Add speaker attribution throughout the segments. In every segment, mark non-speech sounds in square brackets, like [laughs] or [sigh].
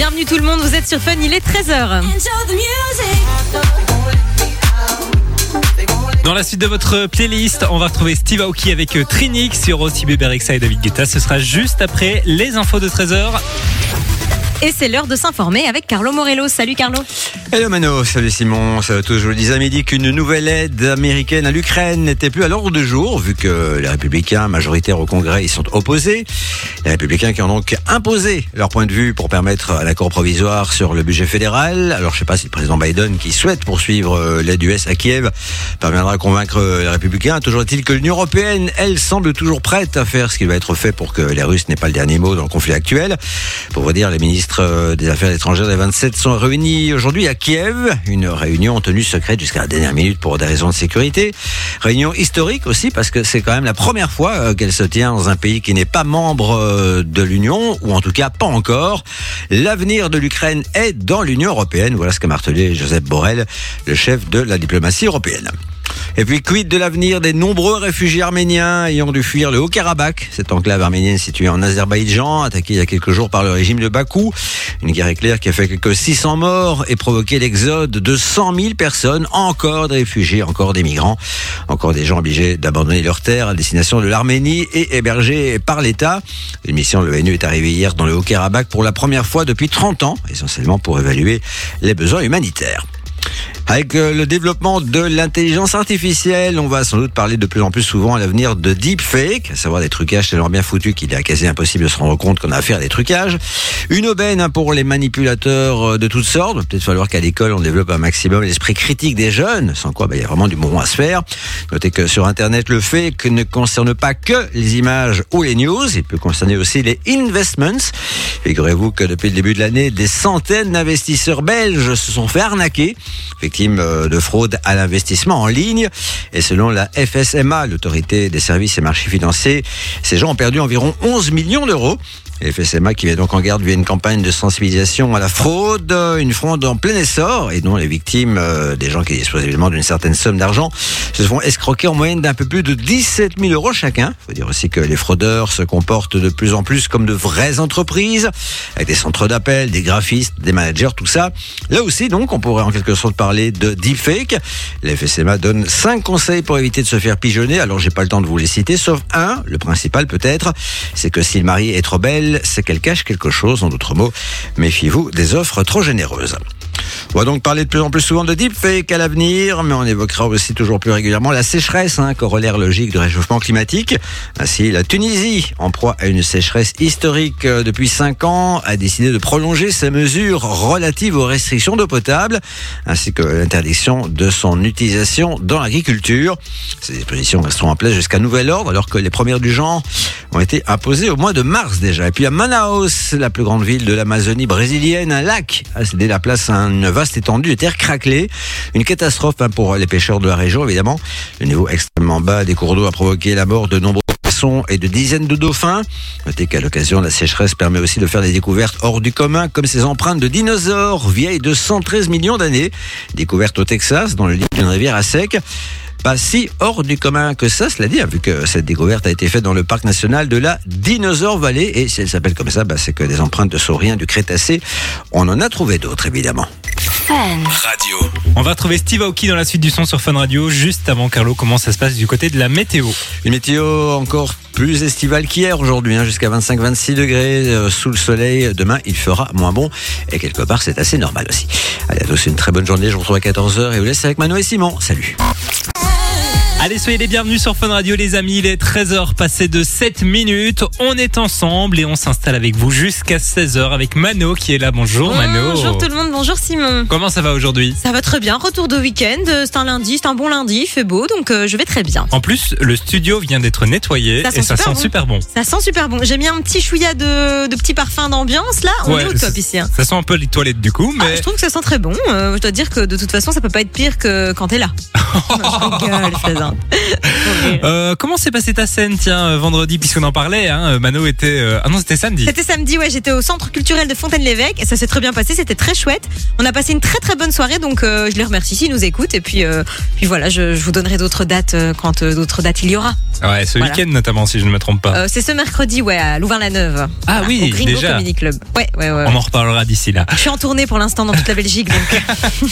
Speaker 1: Bienvenue tout le monde, vous êtes sur Fun, il est 13h.
Speaker 2: Dans la suite de votre playlist, on va retrouver Steve Aoki avec euh, Trinix, sur aussi Bébé et David Guetta. Ce sera juste après les infos de 13h.
Speaker 1: Et c'est l'heure de s'informer avec Carlo Morello. Salut Carlo.
Speaker 3: Hello Mano, salut Simon, salut à tous. Je vous le disais à midi qu'une nouvelle aide américaine à l'Ukraine n'était plus à l'ordre du jour, vu que les républicains majoritaires au Congrès y sont opposés. Les républicains qui ont donc imposé leur point de vue pour permettre un accord provisoire sur le budget fédéral. Alors je sais pas si le président Biden, qui souhaite poursuivre euh, l'aide US à Kiev, parviendra à convaincre les républicains. Toujours est-il que l'Union européenne, elle, semble toujours prête à faire ce qui va être fait pour que les Russes n'aient pas le dernier mot dans le conflit actuel. Pour vous dire, les ministres euh, des Affaires étrangères des 27 sont réunis aujourd'hui à Kiev. Une réunion tenue secrète jusqu'à la dernière minute pour des raisons de sécurité. Réunion historique aussi parce que c'est quand même la première fois euh, qu'elle se tient dans un pays qui n'est pas membre euh, de l'Union, ou en tout cas pas encore. L'avenir de l'Ukraine est dans l'Union européenne. Voilà ce qu'a martelé Joseph Borrell, le chef de la diplomatie européenne. Et puis, quid de l'avenir des nombreux réfugiés arméniens ayant dû fuir le Haut-Karabakh, cette enclave arménienne située en Azerbaïdjan, attaquée il y a quelques jours par le régime de Bakou. Une guerre éclair qui a fait quelques 600 morts et provoqué l'exode de 100 000 personnes, encore des réfugiés, encore des migrants, encore des gens obligés d'abandonner leur terre à destination de l'Arménie et hébergés par l'État. Une mission de l'ONU est arrivée hier dans le Haut-Karabakh pour la première fois depuis 30 ans, essentiellement pour évaluer les besoins humanitaires. Avec euh, le développement de l'intelligence artificielle, on va sans doute parler de plus en plus souvent à l'avenir de deepfake, à savoir des trucages tellement bien foutus qu'il est quasi impossible de se rendre compte qu'on a affaire à des trucages. Une aubaine hein, pour les manipulateurs euh, de toutes sortes. Peut-être falloir qu'à l'école, on développe un maximum l'esprit critique des jeunes, sans quoi bah, il y a vraiment du bon à se faire. Notez que sur Internet, le fake ne concerne pas que les images ou les news, il peut concerner aussi les investments. Figurez-vous que depuis le début de l'année, des centaines d'investisseurs belges se sont fait arnaquer victimes euh, de fraude à l'investissement en ligne. Et selon la FSMA, l'autorité des services et marchés financiers, ces gens ont perdu environ 11 millions d'euros. Et FSMA qui vient donc en garde via une campagne de sensibilisation à la fraude, une fraude en plein essor, et dont les victimes, euh, des gens qui disposent évidemment d'une certaine somme d'argent, se font escroquer en moyenne d'un peu plus de 17 000 euros chacun. Il faut dire aussi que les fraudeurs se comportent de plus en plus comme de vraies entreprises, avec des centres d'appel, des graphistes, des managers, tout ça. Là aussi, donc, on pourrait en quelque sorte parler de deepfake. La FSMA donne 5 conseils pour éviter de se faire pigeonner. Alors, j'ai pas le temps de vous les citer, sauf un, le principal peut-être, c'est que si le mari est trop belle, c'est qu'elle cache quelque chose, en d'autres mots. Méfiez-vous des offres trop généreuses. On va donc parler de plus en plus souvent de deepfake à l'avenir, mais on évoquera aussi toujours plus régulièrement la sécheresse, hein, corollaire logique du réchauffement climatique. Ainsi, la Tunisie, en proie à une sécheresse historique euh, depuis 5 ans, a décidé de prolonger ses mesures relatives aux restrictions d'eau potable, ainsi que l'interdiction de son utilisation dans l'agriculture. Ces dispositions resteront en place jusqu'à nouvel ordre, alors que les premières du genre ont été imposées au mois de mars déjà. Et puis à Manaus, la plus grande ville de l'Amazonie brésilienne, un lac a cédé la place à une vaste étendue de terre craquelée. Une catastrophe hein, pour les pêcheurs de la région, évidemment. Le niveau extrêmement bas des cours d'eau a provoqué la mort de nombreux poissons et de dizaines de dauphins. Notez qu'à l'occasion, la sécheresse permet aussi de faire des découvertes hors du commun, comme ces empreintes de dinosaures vieilles de 113 millions d'années, découvertes au Texas, dans le lit d'une rivière à sec pas si hors du commun que ça, cela dit, hein, vu que cette découverte a été faite dans le parc national de la Dinosaure Valley. Et si elle s'appelle comme ça, bah, c'est que des empreintes de sauriens du Crétacé, on en a trouvé d'autres, évidemment.
Speaker 2: Radio. On va retrouver Steve Aoki dans la suite du son sur Fun Radio. Juste avant, Carlo, comment ça se passe du côté de la météo
Speaker 3: Une météo encore plus estivale qu'hier aujourd'hui, hein, jusqu'à 25-26 degrés euh, sous le soleil. Demain, il fera moins bon. Et quelque part, c'est assez normal aussi. Allez, à tous une très bonne journée. Je vous retrouve à 14h et vous laisse avec Mano et Simon. Salut.
Speaker 2: Allez, soyez les bienvenus sur Fun Radio, les amis. Il est 13h passé de 7 minutes. On est ensemble et on s'installe avec vous jusqu'à 16h avec Mano qui est là. Bonjour, Mano.
Speaker 1: Bonjour tout le monde, bonjour Simon.
Speaker 2: Comment ça va aujourd'hui?
Speaker 1: Ça va très bien, retour de week-end. euh, C'est un lundi, c'est un bon lundi, il fait beau, donc euh, je vais très bien.
Speaker 2: En plus, le studio vient d'être nettoyé
Speaker 1: Ça
Speaker 2: et ça sent
Speaker 1: bon.
Speaker 2: super bon.
Speaker 1: Ça sent super bon. J'ai mis un petit chouïa de, de petits parfums d'ambiance là. On
Speaker 2: Ouais,
Speaker 1: est au top ici. hein.
Speaker 2: Ça sent un peu les toilettes du coup,
Speaker 1: Ah,
Speaker 2: mais
Speaker 1: je trouve que ça sent très bon. Euh, je dois dire que de toute façon, ça peut pas être pire que quand t'es là. [laughs] je rigole,
Speaker 2: Euh, comment s'est passée ta scène, tiens, euh, vendredi, puisqu'on en parlait, hein, Mano était... euh, Ah non, c'était samedi.
Speaker 1: C'était samedi, ouais, j'étais au centre culturel de Fontaine-l'Évêque et ça s'est très bien passé, c'était très chouette. On a passé une très très bonne soirée, donc euh, je les remercie s'ils nous écoutent. Et puis, euh, puis voilà, je, je vous donnerai d'autres dates euh, quand euh, d'autres dates il y aura.
Speaker 2: Ouais, ce
Speaker 1: Voilà.
Speaker 2: week-end notamment, si je ne me trompe pas.
Speaker 1: Euh, c'est ce mercredi, ouais, à Louvain-la-Neuve.
Speaker 2: Ah
Speaker 1: Voilà,
Speaker 2: oui,
Speaker 1: au Gringo
Speaker 2: déjà.
Speaker 1: Comedy Club. Ouais, ouais, ouais.
Speaker 2: On en reparlera d'ici là.
Speaker 1: Je suis en tournée pour l'instant dans toute la Belgique, donc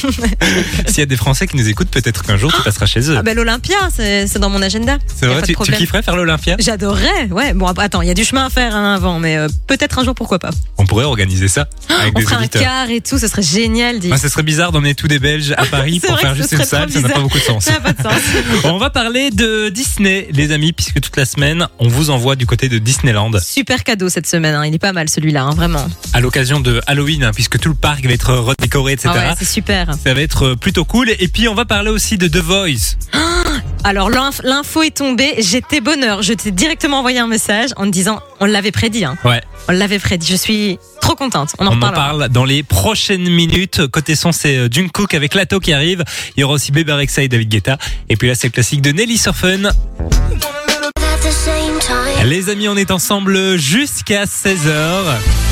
Speaker 1: [laughs]
Speaker 2: S'il y a des Français qui nous écoutent, peut-être qu'un jour tu passeras chez eux.
Speaker 1: ah ben l'Olympia, c'est dans mon agenda.
Speaker 2: C'est vrai, tu, tu kifferais faire l'Olympia?
Speaker 1: J'adorerais, ouais. Bon, attends, il y a du chemin à faire hein, avant, mais euh, peut-être un jour, pourquoi pas.
Speaker 2: On pourrait organiser ça avec
Speaker 1: On
Speaker 2: des
Speaker 1: ferait un quart et tout, ce serait génial.
Speaker 2: Moi, ce serait bizarre d'emmener tous des Belges à [laughs] Paris pour faire juste une salle, ça n'a pas beaucoup de sens.
Speaker 1: Ça n'a pas de sens. [laughs]
Speaker 2: On va parler de Disney, les amis, puisque toute la semaine, on vous envoie du côté de Disneyland
Speaker 1: Super cadeau cette semaine, hein. il est pas mal celui-là, hein, vraiment.
Speaker 2: à l'occasion de Halloween, hein, puisque tout le parc va être redécoré, etc.
Speaker 1: Ah ouais, c'est super.
Speaker 2: Ça va être plutôt cool. Et puis, on va parler aussi de The Voice. [gasps]
Speaker 1: Alors l'inf- l'info est tombée, j'étais bonheur. Je t'ai directement envoyé un message en te disant, on l'avait prédit, hein.
Speaker 2: Ouais,
Speaker 1: on l'avait prédit. Je suis trop contente. On en
Speaker 2: on en
Speaker 1: reparlera.
Speaker 2: parle dans les prochaines minutes. Côté son, c'est euh, Jungkook avec Lato qui arrive. Il y aura aussi Bébé Rexha et David Guetta. Et puis là, c'est le classique de Nelly Surfun. Les amis, on est ensemble jusqu'à 16h.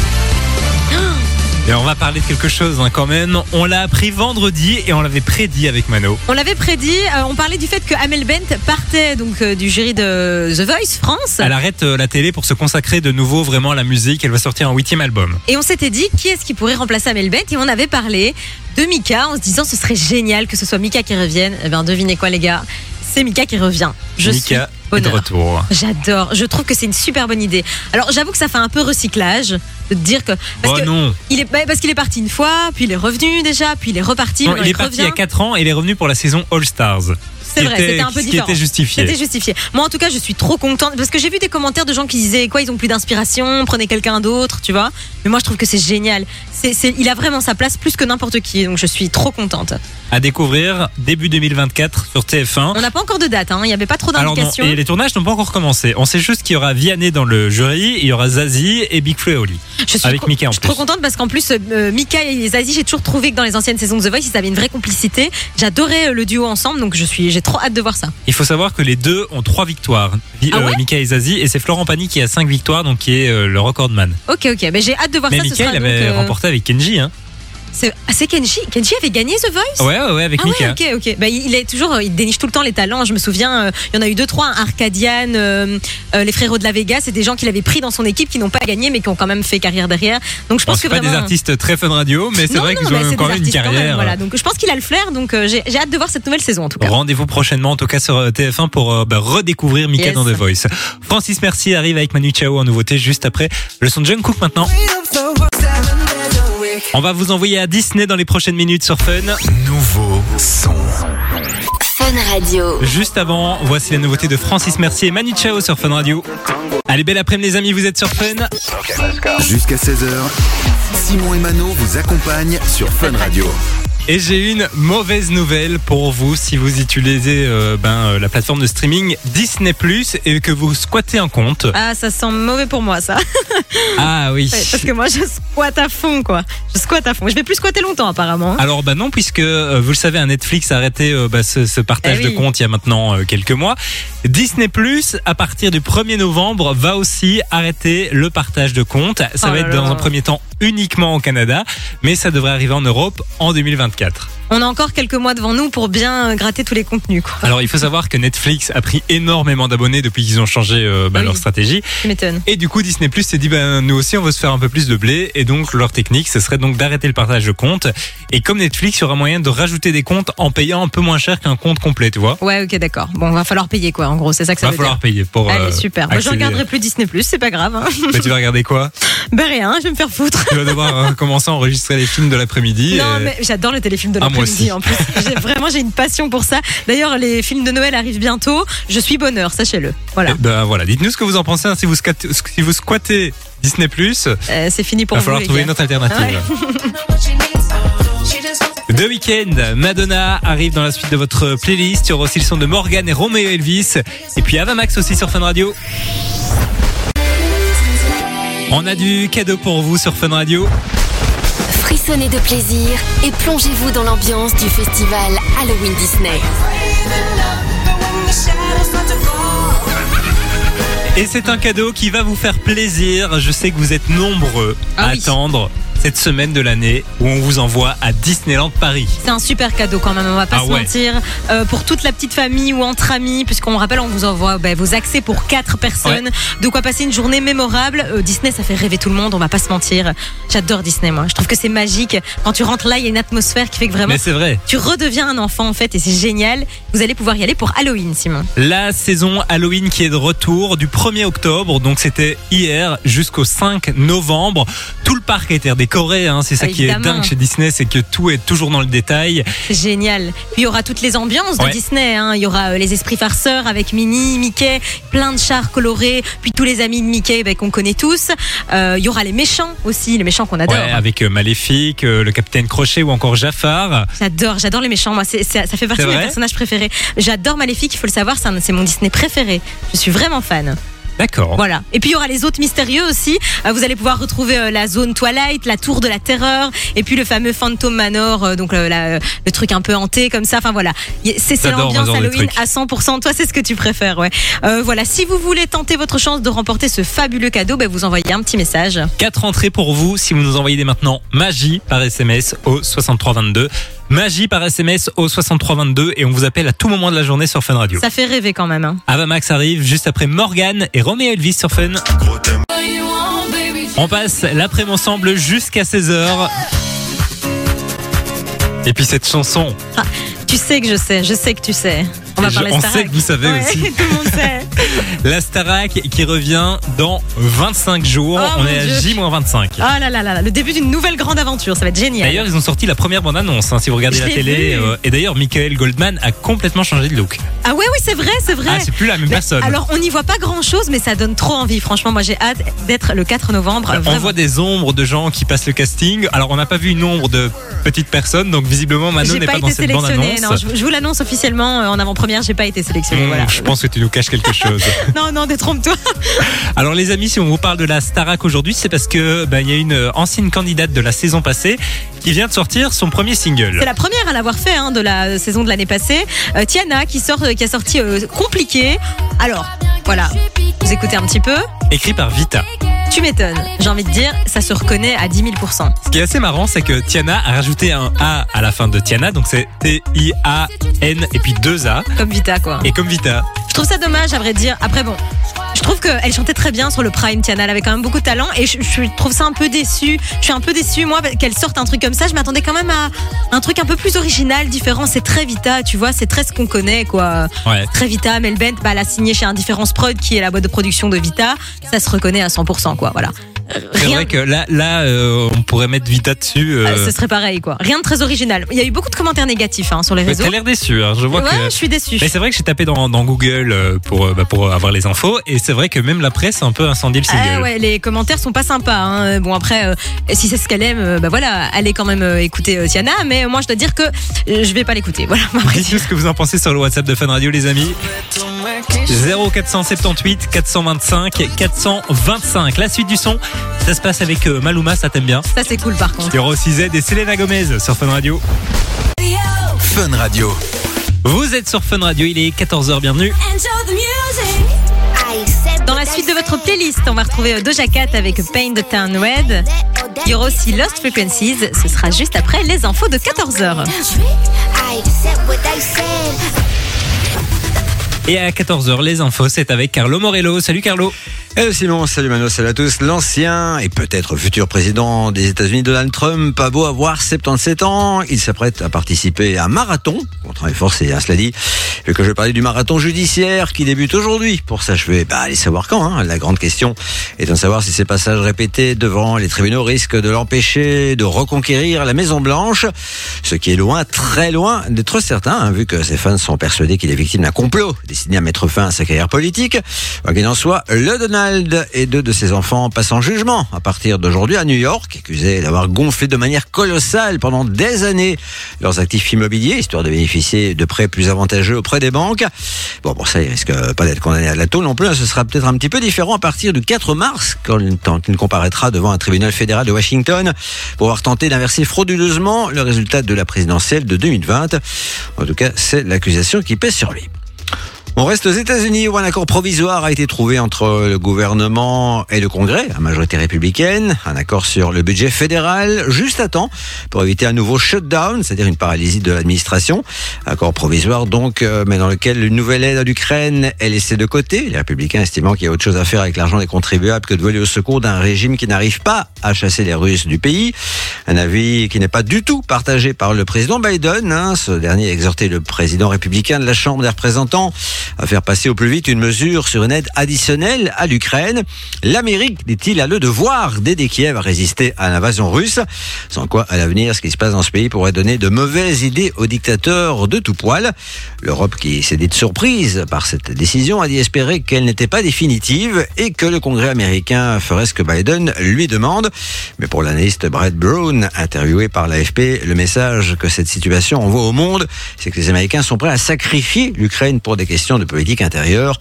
Speaker 2: Et on va parler de quelque chose hein, quand même. On l'a appris vendredi et on l'avait prédit avec Mano.
Speaker 1: On l'avait prédit, euh, on parlait du fait que Amel Bent partait donc euh, du jury de The Voice France.
Speaker 2: Elle arrête euh, la télé pour se consacrer de nouveau vraiment à la musique. Elle va sortir un huitième album.
Speaker 1: Et on s'était dit, qui est-ce qui pourrait remplacer Amel Bent? Et on avait parlé de Mika en se disant, ce serait génial que ce soit Mika qui revienne. Eh bien, devinez quoi les gars? C'est Mika qui revient. Je
Speaker 2: Mika est de
Speaker 1: bonheur.
Speaker 2: retour.
Speaker 1: J'adore. Je trouve que c'est une super bonne idée. Alors j'avoue que ça fait un peu recyclage de te dire que parce
Speaker 2: oh
Speaker 1: que
Speaker 2: non,
Speaker 1: il est parce qu'il est parti une fois, puis il est revenu déjà, puis il est reparti.
Speaker 2: Non, il est parti il y a
Speaker 1: revient.
Speaker 2: 4 ans et il est revenu pour la saison All Stars.
Speaker 1: C'est vrai,
Speaker 2: était-
Speaker 1: c'était un peu
Speaker 2: qui
Speaker 1: différent.
Speaker 2: était justifié.
Speaker 1: C'était justifié. Moi, en tout cas, je suis trop contente parce que j'ai vu des commentaires de gens qui disaient quoi, ils ont plus d'inspiration, prenez quelqu'un d'autre, tu vois. Mais moi, je trouve que c'est génial. C'est, c'est- il a vraiment sa place plus que n'importe qui, donc je suis trop contente.
Speaker 2: À découvrir début 2024 sur TF1.
Speaker 1: On n'a pas encore de date, hein. il n'y avait pas trop
Speaker 2: Alors non,
Speaker 1: d'indications.
Speaker 2: et les tournages n'ont pas encore commencé. On sait juste qu'il y aura Vianney dans le jury, il y aura Zazie et Big Flo et Oli.
Speaker 1: Je suis
Speaker 2: avec
Speaker 1: trop-
Speaker 2: Mika en
Speaker 1: Je suis
Speaker 2: plus.
Speaker 1: trop contente parce qu'en plus, euh, Mika et Zazie, j'ai toujours trouvé que dans les anciennes saisons de The Voice, ils avaient une vraie complicité. J'adorais euh, le duo ensemble, donc je suis, j'ai trop hâte de voir ça.
Speaker 2: Il faut savoir que les deux ont trois victoires. Vi-
Speaker 1: Ah ouais
Speaker 2: Mika et Zazie, et c'est Florent Pagny qui a cinq victoires, donc qui est euh, le recordman.
Speaker 1: Ok, ok, mais j'ai hâte de voir
Speaker 2: Mais
Speaker 1: ça. ce
Speaker 2: Mika,
Speaker 1: sera
Speaker 2: il
Speaker 1: donc,
Speaker 2: avait
Speaker 1: euh,
Speaker 2: remporté avec Kenji. Hein.
Speaker 1: C'est ah, c'est Kenji. Kenji avait gagné The Voice?
Speaker 2: Ouais, ouais, ouais, avec
Speaker 1: Ah
Speaker 2: Mika.
Speaker 1: ouais, ok, ok. Bah, il est toujours, euh, il déniche tout le temps les talents. Je me souviens, euh, il y en a eu deux, trois, hein, Arcadian, euh, euh, les frérots de la Vega, c'est des gens qu'il avait pris dans son équipe qui n'ont pas gagné mais qui ont quand même fait carrière derrière. Donc je
Speaker 2: Bon,
Speaker 1: pense
Speaker 2: c'est
Speaker 1: que
Speaker 2: pas
Speaker 1: vraiment.
Speaker 2: des artistes très fun radio, mais c'est
Speaker 1: Non,
Speaker 2: vrai
Speaker 1: non,
Speaker 2: qu'ils
Speaker 1: mais
Speaker 2: ont
Speaker 1: c'est des
Speaker 2: une
Speaker 1: artistes quand même,
Speaker 2: carrière.
Speaker 1: voilà. Donc je pense qu'il a le flair. Donc euh, j'ai j'ai hâte de voir cette nouvelle saison en tout cas.
Speaker 2: Rendez-vous prochainement, en tout cas sur euh, TF1, pour euh, bah, redécouvrir Mika
Speaker 1: Yes.
Speaker 2: dans The Voice. Francis Merci arrive avec Manu Chao en nouveauté juste après le son de Jungkook maintenant. On va vous envoyer à Disney dans les prochaines minutes sur Fun.
Speaker 4: Nouveau son.
Speaker 5: Fun Radio.
Speaker 2: Juste avant, voici la nouveauté de Francis Mercier et Manu Chao sur Fun Radio. Allez, belle après-midi les amis, vous êtes sur Fun.
Speaker 4: Jusqu'à 16h, Simon et Mano vous accompagnent sur Fun Radio.
Speaker 2: Et j'ai une mauvaise nouvelle pour vous si vous utilisez euh, ben, euh, la plateforme de streaming Disney Plus et que vous squattez un compte.
Speaker 1: Ah, ça sent mauvais pour moi ça. [laughs]
Speaker 2: Ah oui.
Speaker 1: Ouais, parce que moi je squatte à fond quoi. Je squatte à fond. Je vais plus squatter longtemps apparemment. hein.
Speaker 2: Alors bah non puisque euh, vous le savez un Netflix a arrêté euh, bah, ce, ce partage
Speaker 1: Eh oui.
Speaker 2: de compte il y a maintenant euh, quelques mois. Disney Plus à partir du 1er novembre va aussi arrêter le partage de compte. Ça
Speaker 1: Oh
Speaker 2: va
Speaker 1: là
Speaker 2: être dans
Speaker 1: là.
Speaker 2: un premier temps uniquement au Canada, mais ça devrait arriver en Europe en 2024. 2024.
Speaker 1: On a encore quelques mois devant nous pour bien gratter tous les contenus quoi.
Speaker 2: Alors il faut savoir que Netflix a pris énormément d'abonnés depuis qu'ils ont changé euh, bah,
Speaker 1: Oui.
Speaker 2: leur stratégie. Et du coup, Disney Plus s'est dit, ben, nous aussi, on veut se faire un peu plus de blé. Et donc, leur technique, ce serait donc d'arrêter le partage de comptes. Et comme Netflix, il y aura moyen de rajouter des comptes en payant un peu moins cher qu'un compte complet, tu vois.
Speaker 1: Ouais, ok, d'accord. Bon, va falloir payer quoi. En gros, c'est ça que ça
Speaker 2: Va
Speaker 1: veut
Speaker 2: falloir
Speaker 1: dire.
Speaker 2: payer pour.
Speaker 1: Allez,
Speaker 2: euh,
Speaker 1: super. Moi, je regarderai plus Disney Plus, c'est pas grave. Hein.
Speaker 2: Mais [laughs] tu vas regarder quoi?
Speaker 1: Ben rien, je vais me faire foutre.
Speaker 2: Tu vas devoir euh, commencer à enregistrer les films de l'après-midi.
Speaker 1: Non,
Speaker 2: et-
Speaker 1: mais j'adore les téléfilms de
Speaker 2: Ah, moi
Speaker 1: l'après-midi en plus. [laughs] Vraiment, j'ai une passion pour ça. D'ailleurs, les films de Noël arrivent bientôt. Je suis bonheur, sachez-le. Voilà.
Speaker 2: Eh Ben voilà, dites-nous ce que vous en pensez. hein, si, vous squattez, si vous squattez Disney
Speaker 1: Euh, c'est fini pour
Speaker 2: va
Speaker 1: vous,
Speaker 2: falloir
Speaker 1: les
Speaker 2: trouver
Speaker 1: gars.
Speaker 2: une autre alternative. [laughs] The Weeknd, Madonna arrive dans la suite de votre playlist. Il y aura aussi le son de Morgan et Romeo Elvis. Et puis Ava Max aussi sur Fun Radio. On a du cadeau pour vous sur Fun Radio.
Speaker 5: Frissonnez de plaisir et plongez-vous dans l'ambiance du festival Halloween Disney.
Speaker 2: Et c'est un cadeau qui va vous faire plaisir. Je sais que vous êtes nombreux
Speaker 1: Ah
Speaker 2: à
Speaker 1: oui.
Speaker 2: attendre cette semaine de l'année où on vous envoie à Disneyland Paris.
Speaker 1: C'est un super cadeau quand même, on va pas
Speaker 2: Ah
Speaker 1: se
Speaker 2: ouais.
Speaker 1: mentir. Euh, pour toute la petite famille ou entre amis, puisqu'on rappelle, on vous envoie ben, vos accès pour quatre personnes. De quoi passer une journée mémorable. Euh, Disney, ça fait rêver tout le monde, on va pas se mentir. J'adore Disney, moi. Je trouve que c'est magique. Quand tu rentres là, il y a une atmosphère qui fait que vraiment.
Speaker 2: Mais c'est vrai.
Speaker 1: Tu redeviens un enfant en fait et c'est génial. Vous allez pouvoir y aller pour Halloween, Simon.
Speaker 2: La saison Halloween qui est de retour du 1er octobre, donc c'était hier jusqu'au 5 novembre. Tout le parc a été hein. c'est ça qui est dingue chez Disney, c'est que tout est toujours dans le détail.
Speaker 1: Génial. Puis il y aura toutes les ambiances de. Disney. hein. Il y aura euh, les esprits farceurs avec Minnie, Mickey, plein de chars colorés. Puis tous les amis de Mickey ben, qu'on connaît tous. Euh, il y aura les méchants aussi, les méchants qu'on adore.
Speaker 2: Ouais, avec euh, Maléfique, le Capitaine Crochet ou encore Jafar.
Speaker 1: J'adore, j'adore les méchants. Moi, c'est, ça fait partie de mes personnages préférés. J'adore Maléfique, il faut le savoir, c'est, un- c'est mon Disney préféré. Je suis vraiment fan.
Speaker 2: D'accord.
Speaker 1: Voilà. Et puis il y aura les autres mystérieux aussi. Euh, vous allez pouvoir retrouver euh, la zone Twilight, la tour de la terreur, et puis le fameux Phantom Manor, euh, donc la- le truc un peu hanté comme ça. Enfin voilà, c'est, l'ambiance Halloween à 100%. Toi, c'est ce que tu préfères, ouais. Euh, voilà. Si vous voulez tenter votre chance de remporter ce fabuleux cadeau, ben, vous envoyez un petit message.
Speaker 2: Quatre entrées pour vous si vous nous envoyez dès maintenant magie par SMS au 6322. Magie par SMS au 6322 et on vous appelle à tout moment de la journée sur Fun Radio.
Speaker 1: Ça fait rêver quand même. hein.
Speaker 2: Ava Max arrive juste après Morgan et Roméo Elvis sur Fun. On passe l'après-midi ensemble jusqu'à 16h. Et puis cette chanson,
Speaker 1: Tu sais que je sais, je sais que tu sais. On va
Speaker 2: je-
Speaker 1: parler
Speaker 2: on
Speaker 1: Starac.
Speaker 2: sait que vous savez
Speaker 1: Ouais,
Speaker 2: aussi. [laughs]
Speaker 1: Tout le monde sait. [laughs]
Speaker 2: La Starac qui revient dans 25 jours.
Speaker 1: Oh,
Speaker 2: on est à
Speaker 1: Dieu.
Speaker 2: J-25.
Speaker 1: Ah là là là là, le début d'une nouvelle grande aventure, ça va être génial.
Speaker 2: D'ailleurs, ils ont sorti la première bande-annonce, hein, si vous regardez
Speaker 1: Je
Speaker 2: la télé. euh, et d'ailleurs, Michael Goldman a complètement changé de look.
Speaker 1: ah ouais, oui, c'est vrai, c'est vrai.
Speaker 2: Ah, c'est plus la même
Speaker 1: Mais
Speaker 2: personne.
Speaker 1: Alors, on n'y voit pas grand chose, mais ça donne trop envie. Franchement, moi, j'ai hâte d'être le 4 novembre.
Speaker 2: on
Speaker 1: vraiment.
Speaker 2: voit des ombres de gens qui passent le casting. Alors, on n'a pas vu une ombre de petites personnes, donc visiblement, Manon n'est
Speaker 1: pas,
Speaker 2: pas, dans cette.
Speaker 1: Non,
Speaker 2: bande-annonce.
Speaker 1: je, je vous l'annonce officiellement euh, en avant-première, j'ai pas été sélectionnée.
Speaker 2: Mmh,
Speaker 1: voilà.
Speaker 2: Je pense que tu nous caches quelque chose. [laughs]
Speaker 1: Non, non, détrompe-toi. [laughs]
Speaker 2: Alors les amis, si on vous parle de la Starac aujourd'hui, c'est parce que ben, il y a une euh, ancienne candidate de la saison passée qui vient de sortir son premier single.
Speaker 1: C'est la première à l'avoir fait hein, de la saison de l'année passée. Euh, Tiana qui sort, qui a sorti euh, compliqué. Alors, voilà. Vous écoutez un petit peu.
Speaker 2: Écrit par Vita.
Speaker 1: Tu m'étonnes. J'ai envie de dire, ça se reconnaît à 10 000%
Speaker 2: Ce qui est assez marrant, c'est que Tiana a rajouté un A à la fin de Tiana, donc c'est T-I-A-N et puis deux A.
Speaker 1: Comme Vita, quoi.
Speaker 2: Et comme Vita.
Speaker 1: Je trouve ça dommage, à vrai dire. Après, bon, je trouve qu'elle chantait très bien sur le Prime Tiana. Elle avait quand même beaucoup de talent et je, je trouve ça un peu déçu. Je suis un peu déçue, moi, qu'elle sorte un truc comme ça. Je m'attendais quand même à un truc un peu plus original, différent. C'est très Vita, tu vois, c'est très ce qu'on connaît, quoi.
Speaker 2: Ouais.
Speaker 1: Très Vita, Mel Bent, bah, elle a signé chez Indifference Prod, qui est la boîte de production de Vita. Ça se reconnaît à 100%, quoi. Voilà.
Speaker 2: C'est vrai que là, là euh, on pourrait mettre Vita dessus. euh,
Speaker 1: euh, ce serait pareil, quoi. Rien de très original. Il y a eu beaucoup de commentaires négatifs hein, sur les réseaux.
Speaker 2: T'as l'air déçu, hein. je vois
Speaker 1: Ouais,
Speaker 2: que.
Speaker 1: je suis déçue.
Speaker 2: Mais c'est vrai que j'ai tapé dans, dans Google euh, pour, bah, pour avoir les infos et c'est vrai que même la presse a un peu incendié le single.
Speaker 1: Ah ouais, les commentaires sont pas sympas. hein. Bon après, euh, si c'est ce qu'elle aime, euh, bah voilà, allez quand même euh, écouter euh, Tiana. Mais moi, je dois dire que je vais pas l'écouter. Voilà.
Speaker 2: Dites-nous ce que vous en pensez sur le WhatsApp de Fun Radio, les amis. 0478 425 425. La suite du son, ça se passe avec euh, Maluma, ça t'aime bien.
Speaker 1: Ça c'est cool par contre.
Speaker 2: Il y aura aussi Z et Selena Gomez sur Fun Radio.
Speaker 4: Fun Radio.
Speaker 2: Vous êtes sur Fun Radio, il est 14h, bienvenue.
Speaker 1: Dans la suite de votre playlist, on va retrouver euh, Doja Cat avec Paint the Town Red. Il y aura aussi Lost Frequencies. Ce sera juste après les infos de 14h.
Speaker 2: Et à 14h, les infos, c'est avec Carlo Morello. Salut Carlo.
Speaker 3: Hello Simon, salut Mano, salut à tous. L'ancien et peut-être futur président des États-Unis, Donald Trump, a beau avoir 77 ans, il s'apprête à participer à un marathon, contraint et forcé, hein, cela dit. Vu que je parlais du marathon judiciaire qui débute aujourd'hui pour s'achever, bah, allez savoir quand. Hein. La grande question étant de savoir si ces passages répétés devant les tribunaux risquent de l'empêcher de reconquérir la Maison Blanche, ce qui est loin, très loin d'être certain, hein, vu que ses fans sont persuadés qu'il est victime d'un complot destiné à mettre fin à sa carrière politique. Quoi qu'il en soit, le Donald et deux de ses enfants passent en jugement à partir d'aujourd'hui à New York, accusés d'avoir gonflé de manière colossale pendant des années leurs actifs immobiliers, histoire de bénéficier de prêts plus avantageux auprès des banques. Bon, pour ça, il risque pas d'être condamné à la tôle non plus. hein. Ce sera peut-être un petit peu différent à partir du 4 mars, quand il comparaîtra devant un tribunal fédéral de Washington pour avoir tenté d'inverser frauduleusement le résultat de la présidentielle de 2020. En tout cas, c'est l'accusation qui pèse sur lui. On reste aux États-Unis où un accord provisoire a été trouvé entre le gouvernement et le Congrès, à majorité républicaine. Un accord sur le budget fédéral, juste à temps pour éviter un nouveau shutdown, c'est-à-dire une paralysie de l'administration. Accord provisoire donc, euh, mais dans lequel une nouvelle aide à l'Ukraine est laissée de côté. Les républicains estimant qu'il y a autre chose à faire avec l'argent des contribuables que de voler au secours d'un régime qui n'arrive pas à chasser les Russes du pays. Un avis qui n'est pas du tout partagé par le président Biden. hein. Ce dernier a exhorté le président républicain de la Chambre des représentants à faire passer au plus vite une mesure sur une aide additionnelle à l'Ukraine. L'Amérique, dit-il, a le devoir d'aider Kiev à résister à l'invasion russe. Sans quoi, à l'avenir, ce qui se passe dans ce pays pourrait donner de mauvaises idées aux dictateurs de tout poil. L'Europe, qui s'est dite surprise par cette décision, a dit espérer qu'elle n'était pas définitive et que le Congrès américain ferait ce que Biden lui demande. Mais pour l'analyste Brett Brown, interviewé par l'AFP, le message que cette situation envoie au monde, c'est que les Américains sont prêts à sacrifier l'Ukraine pour des questions de politique intérieure.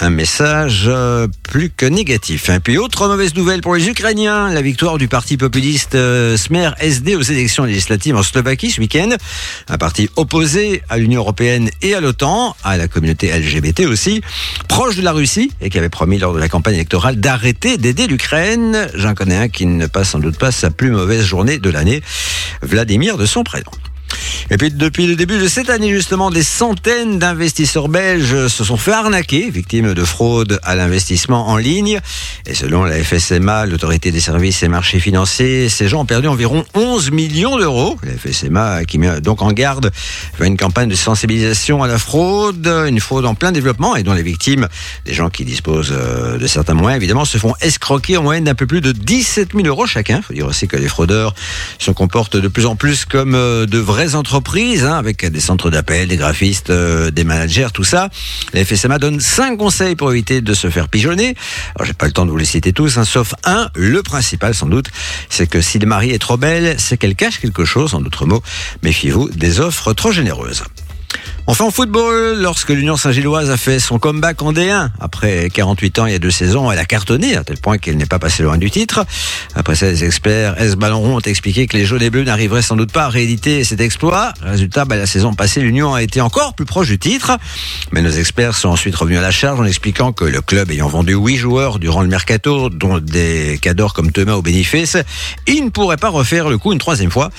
Speaker 3: Un message euh, plus que négatif. Et puis autre mauvaise nouvelle pour les Ukrainiens, la victoire du parti populiste euh, Smer SD aux élections législatives en Slovaquie ce week-end. Un parti opposé à l'Union européenne et à l'OTAN, à la communauté LGBT aussi, proche de la Russie et qui avait promis lors de la campagne électorale d'arrêter d'aider l'Ukraine. J'en connais un qui ne passe sans doute pas sa plus mauvaise journée de l'année, Vladimir de son prénom. Et puis depuis le début de cette année justement, des centaines d'investisseurs belges se sont fait arnaquer, victimes de fraude à l'investissement en ligne. Et selon la FSMA, l'autorité des services et marchés financiers, ces gens ont perdu environ 11 millions d'euros. La FSMA qui met donc en garde une campagne de sensibilisation à la fraude, une fraude en plein développement et dont les victimes, des gens qui disposent euh, de certains moyens, évidemment, se font escroquer en moyenne d'un peu plus de 17 000 euros chacun. Il faut dire aussi que les fraudeurs se comportent de plus en plus comme euh, de vraies entreprises, hein, avec des centres d'appel, des graphistes, euh, des managers, tout ça. La FSMA donne cinq conseils pour éviter de se faire pigeonner. Alors, j'ai pas le temps de vous les citer tous, hein, sauf un, le principal sans doute, c'est que si le mari est trop belle, c'est qu'elle cache quelque chose, en d'autres mots, méfiez-vous des offres trop généreuses. Enfin, en football, lorsque l'Union Saint-Gilloise a fait son comeback en D1, après 48 ans, il y a deux saisons, elle a cartonné, à tel point qu'elle n'est pas passée loin du titre. Après ça, les experts S Ballon Rond ont expliqué que les jaunes et bleus n'arriveraient sans doute pas à rééditer cet exploit. Résultat, bah, la saison passée, l'Union a été encore plus proche du titre. Mais nos experts sont ensuite revenus à la charge en expliquant que le club ayant vendu huit joueurs durant le mercato, dont des cadors comme Thomas au bénéfice, il ne pourrait pas refaire le coup une troisième fois.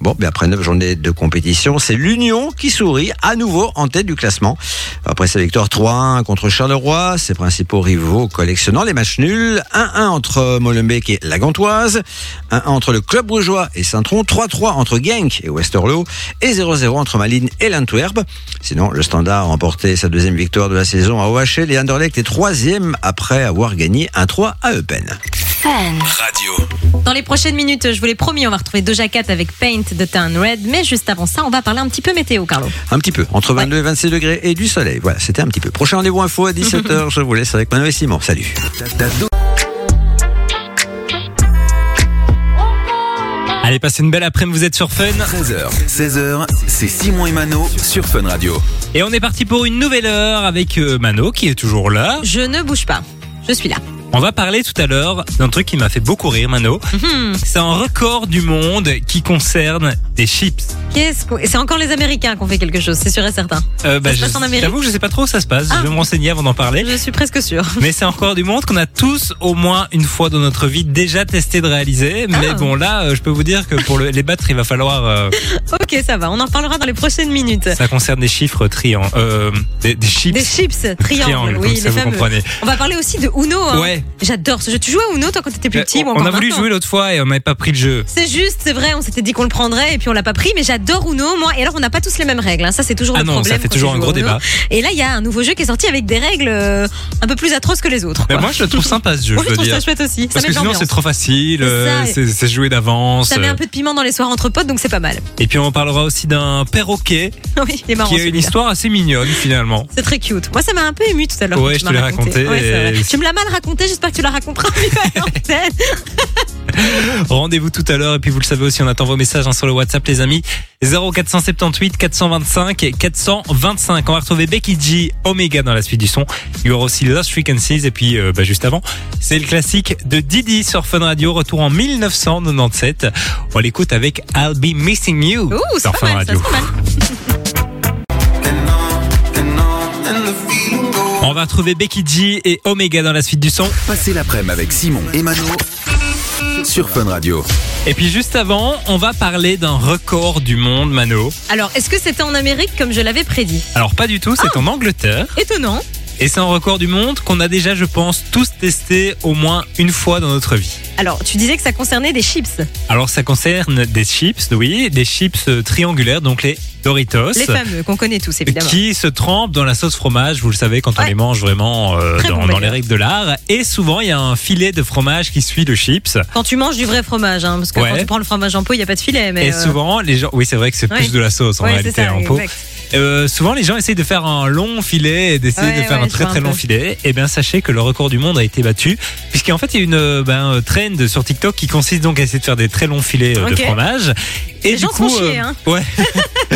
Speaker 3: Bon, mais après neuf journées de compétition, c'est l'Union qui sourit à nouveau en tête du classement. Après sa victoire 3-1 contre Charleroi, ses principaux rivaux collectionnant les matchs nuls, 1-1 entre Molenbeek et la Gantoise, 1-1 entre le Club Brugeois et Saint-Tron, 3-3 entre Genk et Westerlo, et 0-0 entre Malines et l'Antwerp. Sinon, le Standard a remporté sa deuxième victoire de la saison à OHL et Anderlecht est troisième après avoir gagné 1-3 à Eupen.
Speaker 1: Dans les prochaines minutes, je vous l'ai promis, on va retrouver Doja Cat avec Paint de Town Red. Mais juste avant ça, on va parler un petit peu météo, Carlo.
Speaker 3: Un petit peu, entre 22 et 26 degrés et du soleil. Voilà, c'était un petit peu. Prochain rendez-vous info à 17h, [laughs] je vous laisse avec Manuel et Simon. Salut.
Speaker 2: Allez, passez une belle après-midi, vous êtes sur Fun.
Speaker 4: 13h, 16h, c'est Simon et Mano sur Fun Radio.
Speaker 2: Et on est parti pour une nouvelle heure avec euh, Mano qui est toujours là.
Speaker 1: Je ne bouge pas. Je suis là.
Speaker 2: On va parler tout à l'heure d'un truc qui m'a fait beaucoup rire, Mano.
Speaker 1: Mhm.
Speaker 2: C'est un record du monde qui concerne des chips.
Speaker 1: Qu'est-ce qu'on- C'est encore les Américains qui ont fait quelque chose, c'est sûr et certain.
Speaker 2: Euh,
Speaker 1: Ça se
Speaker 2: je-
Speaker 1: passe en Amérique
Speaker 2: J'avoue que je sais pas trop où ça se passe.
Speaker 1: Ah.
Speaker 2: Je vais me renseigner avant d'en parler.
Speaker 1: Je suis presque sûre. [laughs]
Speaker 2: Mais c'est un record du monde qu'on a tous au moins une fois dans notre vie déjà testé de réaliser. Mais
Speaker 1: Ah.
Speaker 2: bon, là, euh, je peux vous dire que pour le- les battre, il va falloir. euh, [laughs]
Speaker 1: Ok, ça va. On en parlera dans les prochaines minutes.
Speaker 2: ça concerne des chiffres triangles, euh, des, des chips.
Speaker 1: Des chips, triangles,
Speaker 2: Triangles,
Speaker 1: oui,
Speaker 2: ça
Speaker 1: les
Speaker 2: vous
Speaker 1: fameux.
Speaker 2: comprenez.
Speaker 1: On va parler aussi de Uno. hein.
Speaker 2: Ouais.
Speaker 1: J'adore ce jeu. Tu jouais à Uno toi quand t'étais plus petit ou
Speaker 2: on a voulu
Speaker 1: maintenant
Speaker 2: jouer l'autre fois et on n'avait pas pris le jeu.
Speaker 1: C'est juste, c'est vrai, on s'était dit qu'on le prendrait et puis on l'a pas pris, mais j'adore Uno, moi. Et alors, on n'a pas tous les mêmes règles, hein. ça c'est toujours
Speaker 2: Ah
Speaker 1: le
Speaker 2: non,
Speaker 1: problème.
Speaker 2: ça fait
Speaker 1: quand
Speaker 2: toujours
Speaker 1: tu
Speaker 2: un
Speaker 1: joues
Speaker 2: gros
Speaker 1: à Uno.
Speaker 2: débat.
Speaker 1: Et là, il y a un nouveau jeu qui est sorti avec des règles euh, un peu plus atroces que les autres.
Speaker 2: Mais
Speaker 1: quoi.
Speaker 2: moi, je le trouve [laughs] sympa ce jeu,
Speaker 1: Moi,
Speaker 2: je
Speaker 1: je trouve ça
Speaker 2: dire.
Speaker 1: chouette aussi.
Speaker 2: Parce
Speaker 1: ça
Speaker 2: que
Speaker 1: met
Speaker 2: sinon, c'est trop facile,
Speaker 1: C'est
Speaker 2: euh,
Speaker 1: ça.
Speaker 2: c'est c'est joué d'avance.
Speaker 1: Ça met un peu de piment dans les soirs entre potes, donc c'est pas mal.
Speaker 2: Et puis, on parlera aussi d'un perroquet [laughs]
Speaker 1: oui, il est marrant.
Speaker 2: qui a une
Speaker 1: celui-là.
Speaker 2: histoire assez mignonne finalement.
Speaker 1: C'est très cute. Moi, ça m'a un peu ému tout à l'heure.
Speaker 2: Ouais,
Speaker 1: quand
Speaker 2: je
Speaker 1: tu
Speaker 2: te
Speaker 1: m'as
Speaker 2: l'ai raconté
Speaker 1: Ouais, c'est vrai.
Speaker 2: et-
Speaker 1: Tu me l'as mal raconté, j'espère que tu la raconteras mieux. [laughs]
Speaker 2: Rendez-vous tout à l'heure et puis vous le savez aussi, on attend vos messages hein, sur le WhatsApp les amis. 0478 425 et 425. On va retrouver Becky G, Omega dans la suite du son. Il y aura aussi Lost Frequencies et puis euh, bah, juste avant, c'est le classique de Didi sur Fun Radio, retour en 1997. On l'écoute avec I'll Be Missing You
Speaker 1: Ouh,
Speaker 2: sur Fun
Speaker 1: mal,
Speaker 2: Radio. [laughs] va retrouver Becky G et Omega dans la suite du son.
Speaker 4: Passez l'après-midi avec Simon et Mano sur Fun Radio.
Speaker 2: Et puis juste avant, on va parler d'un record du monde, Mano.
Speaker 1: Alors, est-ce que c'était en Amérique comme je l'avais prédit?
Speaker 2: Alors pas du tout, c'est
Speaker 1: Ah.
Speaker 2: en Angleterre.
Speaker 1: Étonnant.
Speaker 2: Et c'est un record du monde qu'on a déjà, je pense, tous testé au moins une fois dans notre vie.
Speaker 1: Alors, tu disais que ça concernait des chips,
Speaker 2: Alors ça concerne des chips, oui, des chips triangulaires, donc les Doritos.
Speaker 1: les fameux qu'on connaît tous évidemment.
Speaker 2: qui se trempent dans la sauce fromage, vous le savez, quand on
Speaker 1: Ouais.
Speaker 2: les mange vraiment euh, dans,
Speaker 1: bon,
Speaker 2: dans les règles de l'art. Et souvent, il y a un filet de fromage qui suit le chips.
Speaker 1: Quand tu manges du vrai fromage, hein, parce que
Speaker 2: Ouais.
Speaker 1: quand tu prends le fromage en pot, il n'y a pas de filet. Mais
Speaker 2: Et
Speaker 1: euh,
Speaker 2: souvent, les gens, oui, c'est vrai que c'est
Speaker 1: Ouais.
Speaker 2: plus de la sauce en réalité
Speaker 1: ça,
Speaker 2: en pot. Euh, souvent, les gens essayent de faire un long filet et d'essayer
Speaker 1: Ouais,
Speaker 2: de faire
Speaker 1: ouais,
Speaker 2: un très très
Speaker 1: un
Speaker 2: long filet. Et bien, sachez que le record du monde a été battu, puisqu'en fait, il y a une euh, ben, euh, trend sur TikTok qui consiste donc à essayer de faire des très longs filets de fromage. Et
Speaker 1: Les
Speaker 2: du
Speaker 1: gens
Speaker 2: coup,
Speaker 1: font chier, hein.
Speaker 2: ouais. [laughs]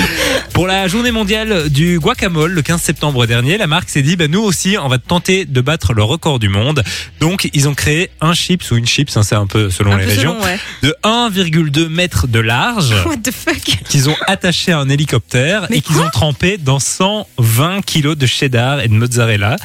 Speaker 2: Pour la journée mondiale du guacamole, le 15 septembre dernier, la marque s'est dit, bah, nous aussi, on va tenter de battre le record du monde. Donc, ils ont créé un chips ou une chips, hein, c'est un peu selon
Speaker 1: Un
Speaker 2: les
Speaker 1: peu
Speaker 2: régions,
Speaker 1: selon, ouais.
Speaker 2: de 1,2 mètre de large
Speaker 1: What the fuck?
Speaker 2: qu'ils ont attaché à un hélicoptère
Speaker 1: Mais
Speaker 2: et qu'ils ont trempé dans 120 kilos de cheddar et de mozzarella.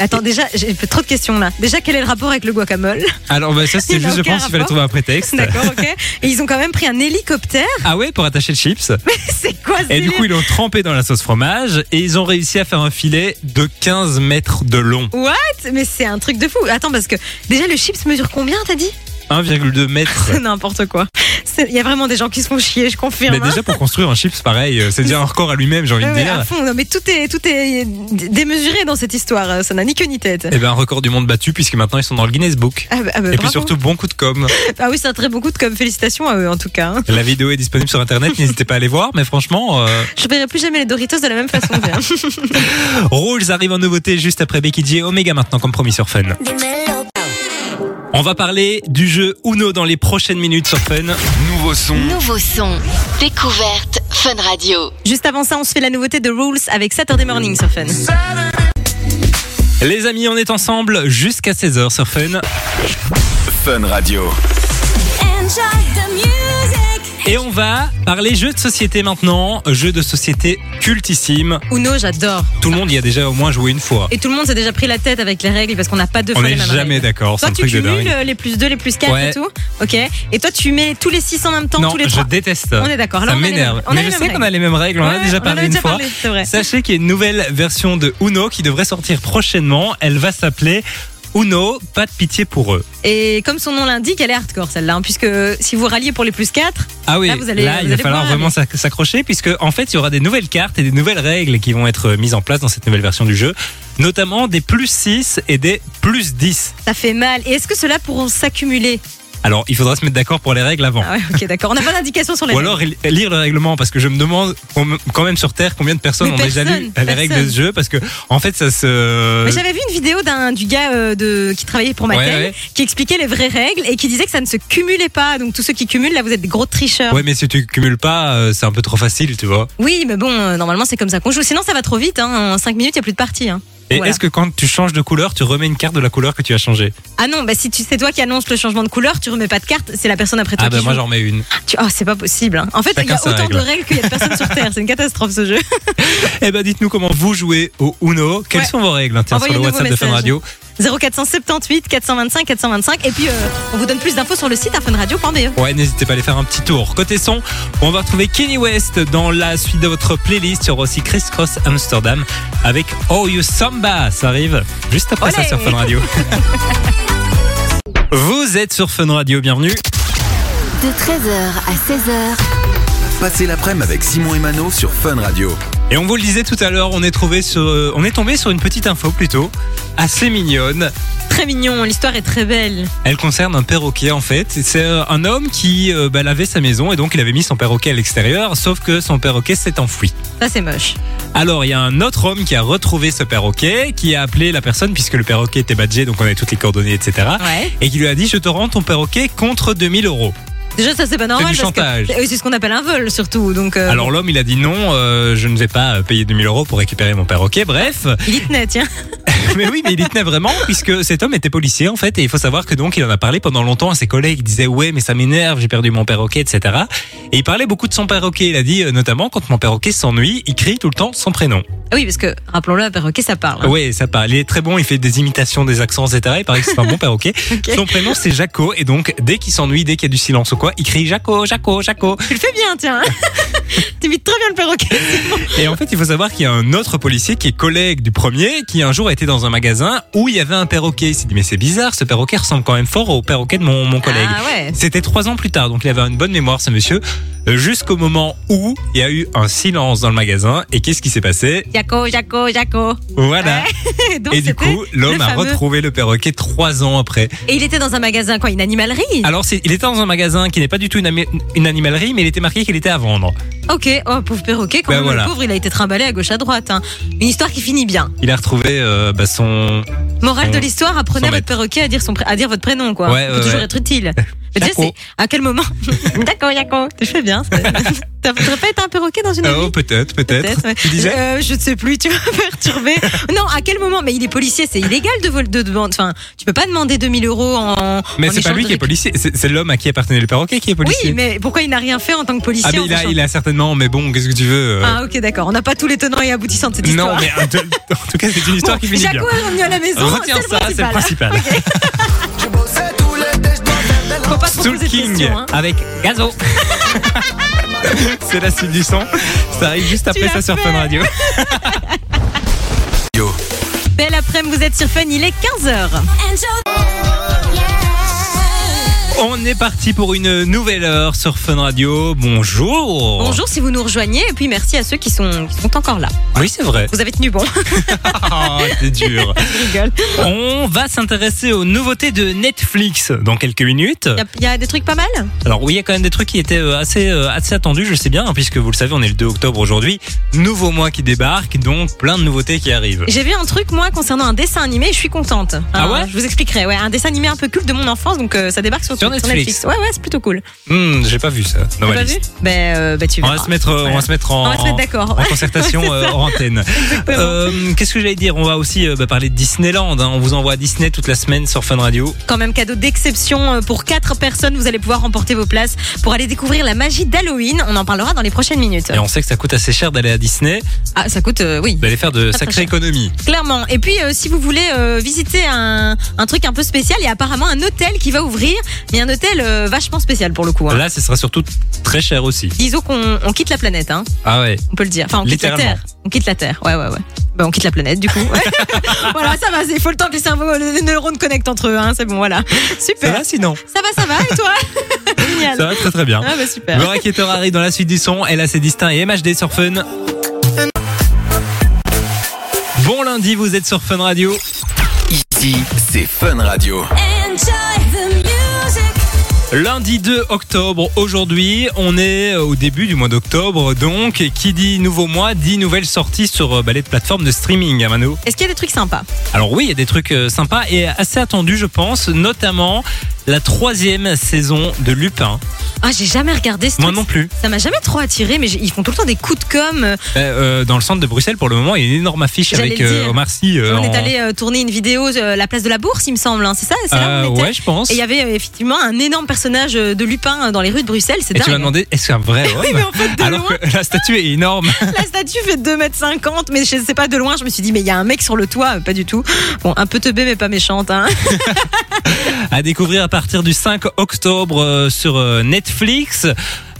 Speaker 1: Attends, déjà, j'ai fait trop de questions là. Déjà, quel est le rapport avec le guacamole
Speaker 2: Alors bah, ça [laughs]
Speaker 1: Il
Speaker 2: c'était juste je pense qu'il fallait trouver un prétexte.
Speaker 1: D'accord, ok. Et ils ont quand même pris un hélicoptère.
Speaker 2: Ah ouais pour attacher le chips. [laughs]
Speaker 1: C'est quoi ce
Speaker 2: Et du coup ils l'ont trempé dans la sauce fromage et ils ont réussi à faire un filet de 15 mètres de long.
Speaker 1: What? Mais c'est un truc de fou. Attends, parce que déjà, le chips mesure combien, t'as dit?
Speaker 2: 1,2 mètres. [laughs]
Speaker 1: N'importe quoi. Il y a vraiment des gens qui se font chier, je confirme.
Speaker 2: Mais déjà pour construire un chips pareil, euh, c'est déjà un record à lui-même j'ai envie
Speaker 1: Ouais,
Speaker 2: de
Speaker 1: à
Speaker 2: dire.
Speaker 1: fond. Non, mais tout est, tout est démesuré dans cette histoire. Ça n'a ni queue ni tête.
Speaker 2: Et ben un record du monde battu puisque maintenant ils sont dans le Guinness Book.
Speaker 1: Ah, bah, ah, bah,
Speaker 2: Et puis surtout bon coup de com.
Speaker 1: Ah oui, c'est un très bon coup de com. Félicitations à eux, en tout cas. hein.
Speaker 2: La vidéo est disponible sur internet, n'hésitez pas à aller voir. Mais franchement, euh,
Speaker 1: Je verrai plus jamais les Doritos de la même façon. [laughs]
Speaker 2: Rules arrive en nouveauté juste après Becky G Omega maintenant comme promis sur Fun. On va parler du jeu Uno dans les prochaines minutes sur Fun.
Speaker 4: Nouveau son,
Speaker 5: Nouveau son. Découverte Fun Radio.
Speaker 1: Juste avant ça, on se fait la nouveauté de Rules avec Saturday Morning sur Fun.
Speaker 2: Les amis, on est ensemble jusqu'à 16h sur Fun.
Speaker 4: Fun Radio.
Speaker 2: Et on va parler jeux de société maintenant. Jeux de société cultissime.
Speaker 1: Uno, j'adore.
Speaker 2: Tout le monde y a déjà au moins joué une fois.
Speaker 1: Et tout le monde s'est déjà pris la tête avec les règles parce qu'on n'a pas deux
Speaker 2: On
Speaker 1: fois les
Speaker 2: n'est jamais d'accord, c'est
Speaker 1: Toi,
Speaker 2: un
Speaker 1: tu
Speaker 2: truc de
Speaker 1: cumules euh, les plus 2, les plus 4
Speaker 2: Ouais.
Speaker 1: et tout. Ok. Et toi, tu mets tous les 6 en même temps,
Speaker 2: non,
Speaker 1: tous les
Speaker 2: je
Speaker 1: 3.
Speaker 2: déteste.
Speaker 1: On est d'accord.
Speaker 2: Ça
Speaker 1: on
Speaker 2: m'énerve.
Speaker 1: on
Speaker 2: Mais je
Speaker 1: mêmes
Speaker 2: sais qu'on
Speaker 1: règles.
Speaker 2: a les mêmes règles, on en a déjà
Speaker 1: on
Speaker 2: parlé une
Speaker 1: déjà
Speaker 2: fois.
Speaker 1: parlé, c'est vrai.
Speaker 2: Sachez qu'il y a une nouvelle version de Uno qui devrait sortir prochainement. Elle va s'appeler Uno, pas de pitié pour eux.
Speaker 1: Et comme son nom l'indique, elle est hardcore celle-là. hein, puisque si vous ralliez pour les plus 4,
Speaker 2: Ah oui,
Speaker 1: Là, vous allez-
Speaker 2: là,
Speaker 1: vous
Speaker 2: il va falloir vraiment s'ac- s'accrocher puisque en fait, il y aura des nouvelles cartes et des nouvelles règles qui vont être mises en place dans cette nouvelle version du jeu, notamment des plus 6 et des plus 10.
Speaker 1: ça fait mal. Et est-ce que ceux-là pourront s'accumuler?
Speaker 2: Alors, il faudra se mettre d'accord pour les règles avant.
Speaker 1: Ah ouais, ok, d'accord. On n'a pas d'indication sur les
Speaker 2: Ou
Speaker 1: règles.
Speaker 2: alors lire le règlement parce que je me demande quand même sur Terre combien de personnes
Speaker 1: Mais
Speaker 2: ont déjà lu les règles de ce jeu parce que en fait ça se
Speaker 1: Mais j'avais vu une vidéo d'un du gars euh, de qui travaillait pour Mattel
Speaker 2: Ouais, ouais.
Speaker 1: qui expliquait les vraies règles et qui disait que ça ne se cumulait pas. Donc tous ceux qui cumulent là, vous êtes des gros tricheurs.
Speaker 2: Ouais mais si tu cumules pas euh, c'est un peu trop facile tu vois.
Speaker 1: Oui, mais bon, euh, normalement c'est comme ça qu'on joue. Sinon ça va trop vite. Hein. En 5 minutes, il n'y a plus de partie. Hein.
Speaker 2: Et
Speaker 1: Voilà.
Speaker 2: est-ce que quand tu changes de couleur tu remets une carte de la couleur que tu as changée
Speaker 1: Ah non, bah si tu c'est toi qui annonce le changement de couleur, tu remets pas de carte. C'est la personne après toi
Speaker 2: Ah
Speaker 1: qui
Speaker 2: bah moi j'en remets une.
Speaker 1: Tu- Oh, c'est pas possible. hein. En fait, il y a autant
Speaker 2: règle.
Speaker 1: de règles qu'il y a de personnes sur Terre. C'est une catastrophe ce jeu. [laughs]
Speaker 2: Eh ben dites-nous comment vous jouez au Uno. Quelles
Speaker 1: Ouais.
Speaker 2: sont vos règles hein, Tiens sur le WhatsApp de Fun. Radio.
Speaker 1: 0478 425 425. Et puis euh, on vous donne plus d'infos sur le site funradio.be.
Speaker 2: Ouais, n'hésitez pas à aller faire un petit tour. Côté son, on va retrouver Kenny West dans la suite de votre playlist. Il y aura aussi Chris Cross Amsterdam avec Oh You Samba. Ça arrive juste après ça sur Fun Radio. [laughs] Vous êtes sur Fun Radio, bienvenue.
Speaker 5: De 13h à 16h,
Speaker 4: Passez l'après-midi avec Simon et Mano sur Fun Radio.
Speaker 2: Et on vous le disait tout à l'heure, on est trouvé sur, euh, on est tombé sur une petite info plutôt assez mignonne.
Speaker 1: Très mignon, l'histoire est très belle.
Speaker 2: Elle concerne un perroquet en fait. C'est euh, un homme qui euh, bah, lavait sa maison et donc il avait mis son perroquet à l'extérieur, sauf que son perroquet s'est enfoui.
Speaker 1: Ça c'est moche.
Speaker 2: Alors il y a un autre homme qui a retrouvé ce perroquet, qui a appelé la personne puisque le perroquet était badgé, donc on avait toutes les coordonnées, etc.
Speaker 1: Ouais.
Speaker 2: Et qui lui a dit je te rends ton perroquet contre 2000 euros.
Speaker 1: Déjà ça c'est pas normal. que-
Speaker 2: chantage.
Speaker 1: Oui, c'est ce qu'on appelle un vol surtout. Donc euh,
Speaker 2: Alors l'homme il a dit non, euh, je ne vais pas euh, payer 2000 euros pour récupérer mon perroquet. Bref,
Speaker 1: il tiens. [laughs]
Speaker 2: mais oui, mais il y tenait vraiment puisque cet homme était policier en fait et il faut savoir que donc il en a parlé pendant longtemps à ses collègues. Il disait ouais mais ça m'énerve, j'ai perdu mon perroquet, etc. Et il parlait beaucoup de son perroquet. Il a dit euh, notamment quand mon perroquet s'ennuie, il crie tout le temps son prénom.
Speaker 1: Ah oui, parce que, rappelons-le, un perroquet, ça parle. hein.
Speaker 2: Oui, ça parle. Il est très bon. Il fait des imitations, des accents, etc. Il paraît que c'est un bon perroquet. [laughs]
Speaker 1: Ok.
Speaker 2: Son prénom c'est Jaco et donc dès qu'il s'ennuie, dès qu'il y a du silence ou quoi, il crie Jaco, Jaco, Jaco. [laughs]
Speaker 1: Tu le fais bien, tiens. T'imites très bien le perroquet.
Speaker 2: Et en fait, il faut savoir qu'il y a un autre policier qui est collègue du premier, qui un jour était dans un magasin où il y avait un perroquet. Il s'est dit mais c'est bizarre, ce perroquet ressemble quand même fort au perroquet de mon, mon collègue.
Speaker 1: Ah ouais.
Speaker 2: C'était trois ans plus tard, donc il avait une bonne mémoire, ce monsieur, jusqu'au moment où il y a eu un silence dans le magasin. Et qu'est-ce qui s'est passé?
Speaker 1: Jaco, Jaco, Jaco.
Speaker 2: Voilà. [laughs]
Speaker 1: donc,
Speaker 2: Et du coup, l'homme a
Speaker 1: fameux-
Speaker 2: retrouvé le perroquet trois ans après.
Speaker 1: Et il était dans un magasin, quoi, une animalerie?
Speaker 2: Alors, il était dans un magasin qui n'est pas du tout une, ami- une animalerie, mais il était marqué qu'il était à vendre.
Speaker 1: Ok, oh, pauvre perroquet, quand
Speaker 2: Ben
Speaker 1: même,
Speaker 2: voilà.
Speaker 1: le pauvre, il a été trimballé à gauche à droite. hein. Une histoire qui finit bien.
Speaker 2: Il a retrouvé euh, bah, son.
Speaker 1: Morale
Speaker 2: Son-
Speaker 1: de l'histoire, apprenez à votre perroquet à dire, son, à dire votre prénom, quoi.
Speaker 2: Ouais, ouais,
Speaker 1: toujours
Speaker 2: ouais.
Speaker 1: être utile. [laughs] Mais tu sais, à quel moment [laughs] D'accord, Jaco, tu fais bien. [laughs] ça. T'as t'aurais pas été un perroquet dans une
Speaker 2: Oh,
Speaker 1: vie
Speaker 2: peut-être, peut-être.
Speaker 1: Peut-être, ouais.
Speaker 2: Tu disais
Speaker 1: Euh, Je ne sais plus, tu vas me [laughs] perturber. Non, à quel moment Mais il est policier, c'est illégal de vol de demande. Enfin, tu peux pas demander 2000 euros en.
Speaker 2: Mais c'est pas lui
Speaker 1: de
Speaker 2: qui est policier, c'est l'homme à qui appartenait le perroquet qui est policier.
Speaker 1: Oui, mais pourquoi il n'a rien fait en tant que policier
Speaker 2: Ah, mais il a,
Speaker 1: sachant-
Speaker 2: il a certainement, mais bon, qu'est-ce que tu veux euh,
Speaker 1: Ah, ok, d'accord. On n'a pas tous les tenants et aboutissants de cette
Speaker 2: Non,
Speaker 1: histoire.
Speaker 2: mais [laughs] en tout- cas, c'est une histoire
Speaker 1: Bon,
Speaker 2: qui finit bien.
Speaker 1: Jaco est revenu à la maison.
Speaker 2: Retiens ça, c'est le
Speaker 1: principal.
Speaker 2: principal. [laughs]
Speaker 1: Faut pas
Speaker 2: Soul King
Speaker 1: hein.
Speaker 2: avec Gazo. c'est la suite du son. Ça arrive juste après ça sur. Fun Radio. [laughs]
Speaker 1: Belle après-midi, vous êtes sur Fun, il est 15h.
Speaker 2: On est parti pour une nouvelle heure sur Fun Radio. Bonjour.
Speaker 1: Bonjour si vous nous rejoignez et puis merci à ceux qui sont, qui sont encore là.
Speaker 2: Oui, c'est vrai.
Speaker 1: Vous avez tenu bon, [laughs]
Speaker 2: Ah, c'est dur. [laughs]
Speaker 1: je rigole.
Speaker 2: On va s'intéresser aux nouveautés de Netflix dans quelques minutes.
Speaker 1: Il y a- il y, a des trucs pas mal?
Speaker 2: Alors oui, il y a quand même des trucs qui étaient euh, assez euh, assez attendus, je sais bien, hein, puisque vous le savez, on est le 2 octobre aujourd'hui. Nouveau mois qui débarque, donc plein de nouveautés qui arrivent.
Speaker 1: J'ai vu un truc moi concernant un dessin animé, je suis contente.
Speaker 2: Ah ouais?
Speaker 1: Je vous expliquerai. Ouais, un dessin animé un peu culte de mon enfance, donc euh, ça débarque sur,
Speaker 2: Sur Netflix.
Speaker 1: Ouais, ouais, c'est plutôt cool.
Speaker 2: Hmm, j'ai pas vu ça. dans ma
Speaker 1: pas
Speaker 2: liste.
Speaker 1: vu Ben, euh, ben, tu
Speaker 2: On va se mettre, on va se mettre en,
Speaker 1: On va se mettre d'accord.
Speaker 2: en concertation [laughs] euh, hors antenne. Euh, Qu'est-ce que j'allais dire? On va aussi euh, bah, parler de Disneyland. hein. On vous envoie à Disney toute la semaine sur Fun Radio.
Speaker 1: Quand même cadeau d'exception euh, pour quatre personnes. Vous allez pouvoir remporter vos places pour aller découvrir la magie d'Halloween. On en parlera dans les prochaines minutes.
Speaker 2: Et on sait que ça coûte assez cher d'aller à Disney.
Speaker 1: Ah, ça coûte, oui.
Speaker 2: D'aller faire de sacrées économies.
Speaker 1: Clairement. Et puis, si vous voulez visiter un, un truc un peu spécial, il y a apparemment un hôtel qui va ouvrir, mais un hôtel euh, vachement spécial pour le coup. hein.
Speaker 2: Là, ce sera surtout très cher aussi.
Speaker 1: Disons qu'on on quitte la planète, hein,
Speaker 2: Ah ouais.
Speaker 1: on peut le dire. Enfin, on quitte la
Speaker 2: Littéralement.
Speaker 1: Terre. On quitte la Terre. Ouais, ouais, ouais. Bah, on quitte la planète, du coup. [laughs] [laughs] voilà, ça va. Il faut le temps que les cerveaux, les neurones connectent entre eux. Hein, c'est bon, voilà.
Speaker 2: Ça
Speaker 1: Super.
Speaker 2: va sinon?
Speaker 1: Ça va, ça va. Et toi? [laughs] Génial.
Speaker 2: Ça va très très bien.
Speaker 1: Ah bah super.
Speaker 2: Le racketteur arrive dans la suite du son. Elle a ses distincts et MHD sur Fun. Bon lundi, vous êtes sur Fun Radio.
Speaker 4: Ici, c'est Fun Radio.
Speaker 2: Lundi 2 octobre, aujourd'hui, on est euh, au début du mois d'octobre, donc qui dit nouveau mois dit nouvelle sortie sur euh, bah, les plateformes de streaming, hein, Mano.
Speaker 1: Est-ce qu'il y a des trucs sympas?
Speaker 2: Alors oui, il y a des trucs euh, sympas et assez attendus, je pense, notamment la troisième saison de Lupin.
Speaker 1: Ah, j'ai jamais regardé ce
Speaker 2: Moi
Speaker 1: truc.
Speaker 2: non plus.
Speaker 1: Ça m'a jamais trop attiré, mais j'ai- ils font tout le temps des coups de com. euh,
Speaker 2: Euh, euh, dans le centre de Bruxelles, pour le moment, il y a une énorme affiche
Speaker 1: J'allais
Speaker 2: avec
Speaker 1: le
Speaker 2: euh,
Speaker 1: dire.
Speaker 2: Omar Sy. euh,
Speaker 1: on est allé euh, tourner une vidéo euh, la place de la Bourse, il me semble. hein, C'est ça C'est là
Speaker 2: Euh,
Speaker 1: où on était
Speaker 2: ouais, je pense.
Speaker 1: Et il y avait euh, effectivement un énorme personnage euh, de Lupin euh, dans les rues de Bruxelles. C'est
Speaker 2: Et
Speaker 1: dingue.
Speaker 2: tu m'as demandé, est-ce qu'un vrai [laughs] homme
Speaker 1: Oui, mais en fait, de
Speaker 2: Alors
Speaker 1: loin,
Speaker 2: que la statue est énorme. [laughs]
Speaker 1: la statue fait 2m50, mais je sais pas de loin, je me suis dit, mais il y a un mec sur le toit, euh, pas du tout. Bon, un peu teubé, mais pas méchante. Hein. [laughs]
Speaker 2: à découvrir à partir du 5 octobre euh, sur euh, Netflix.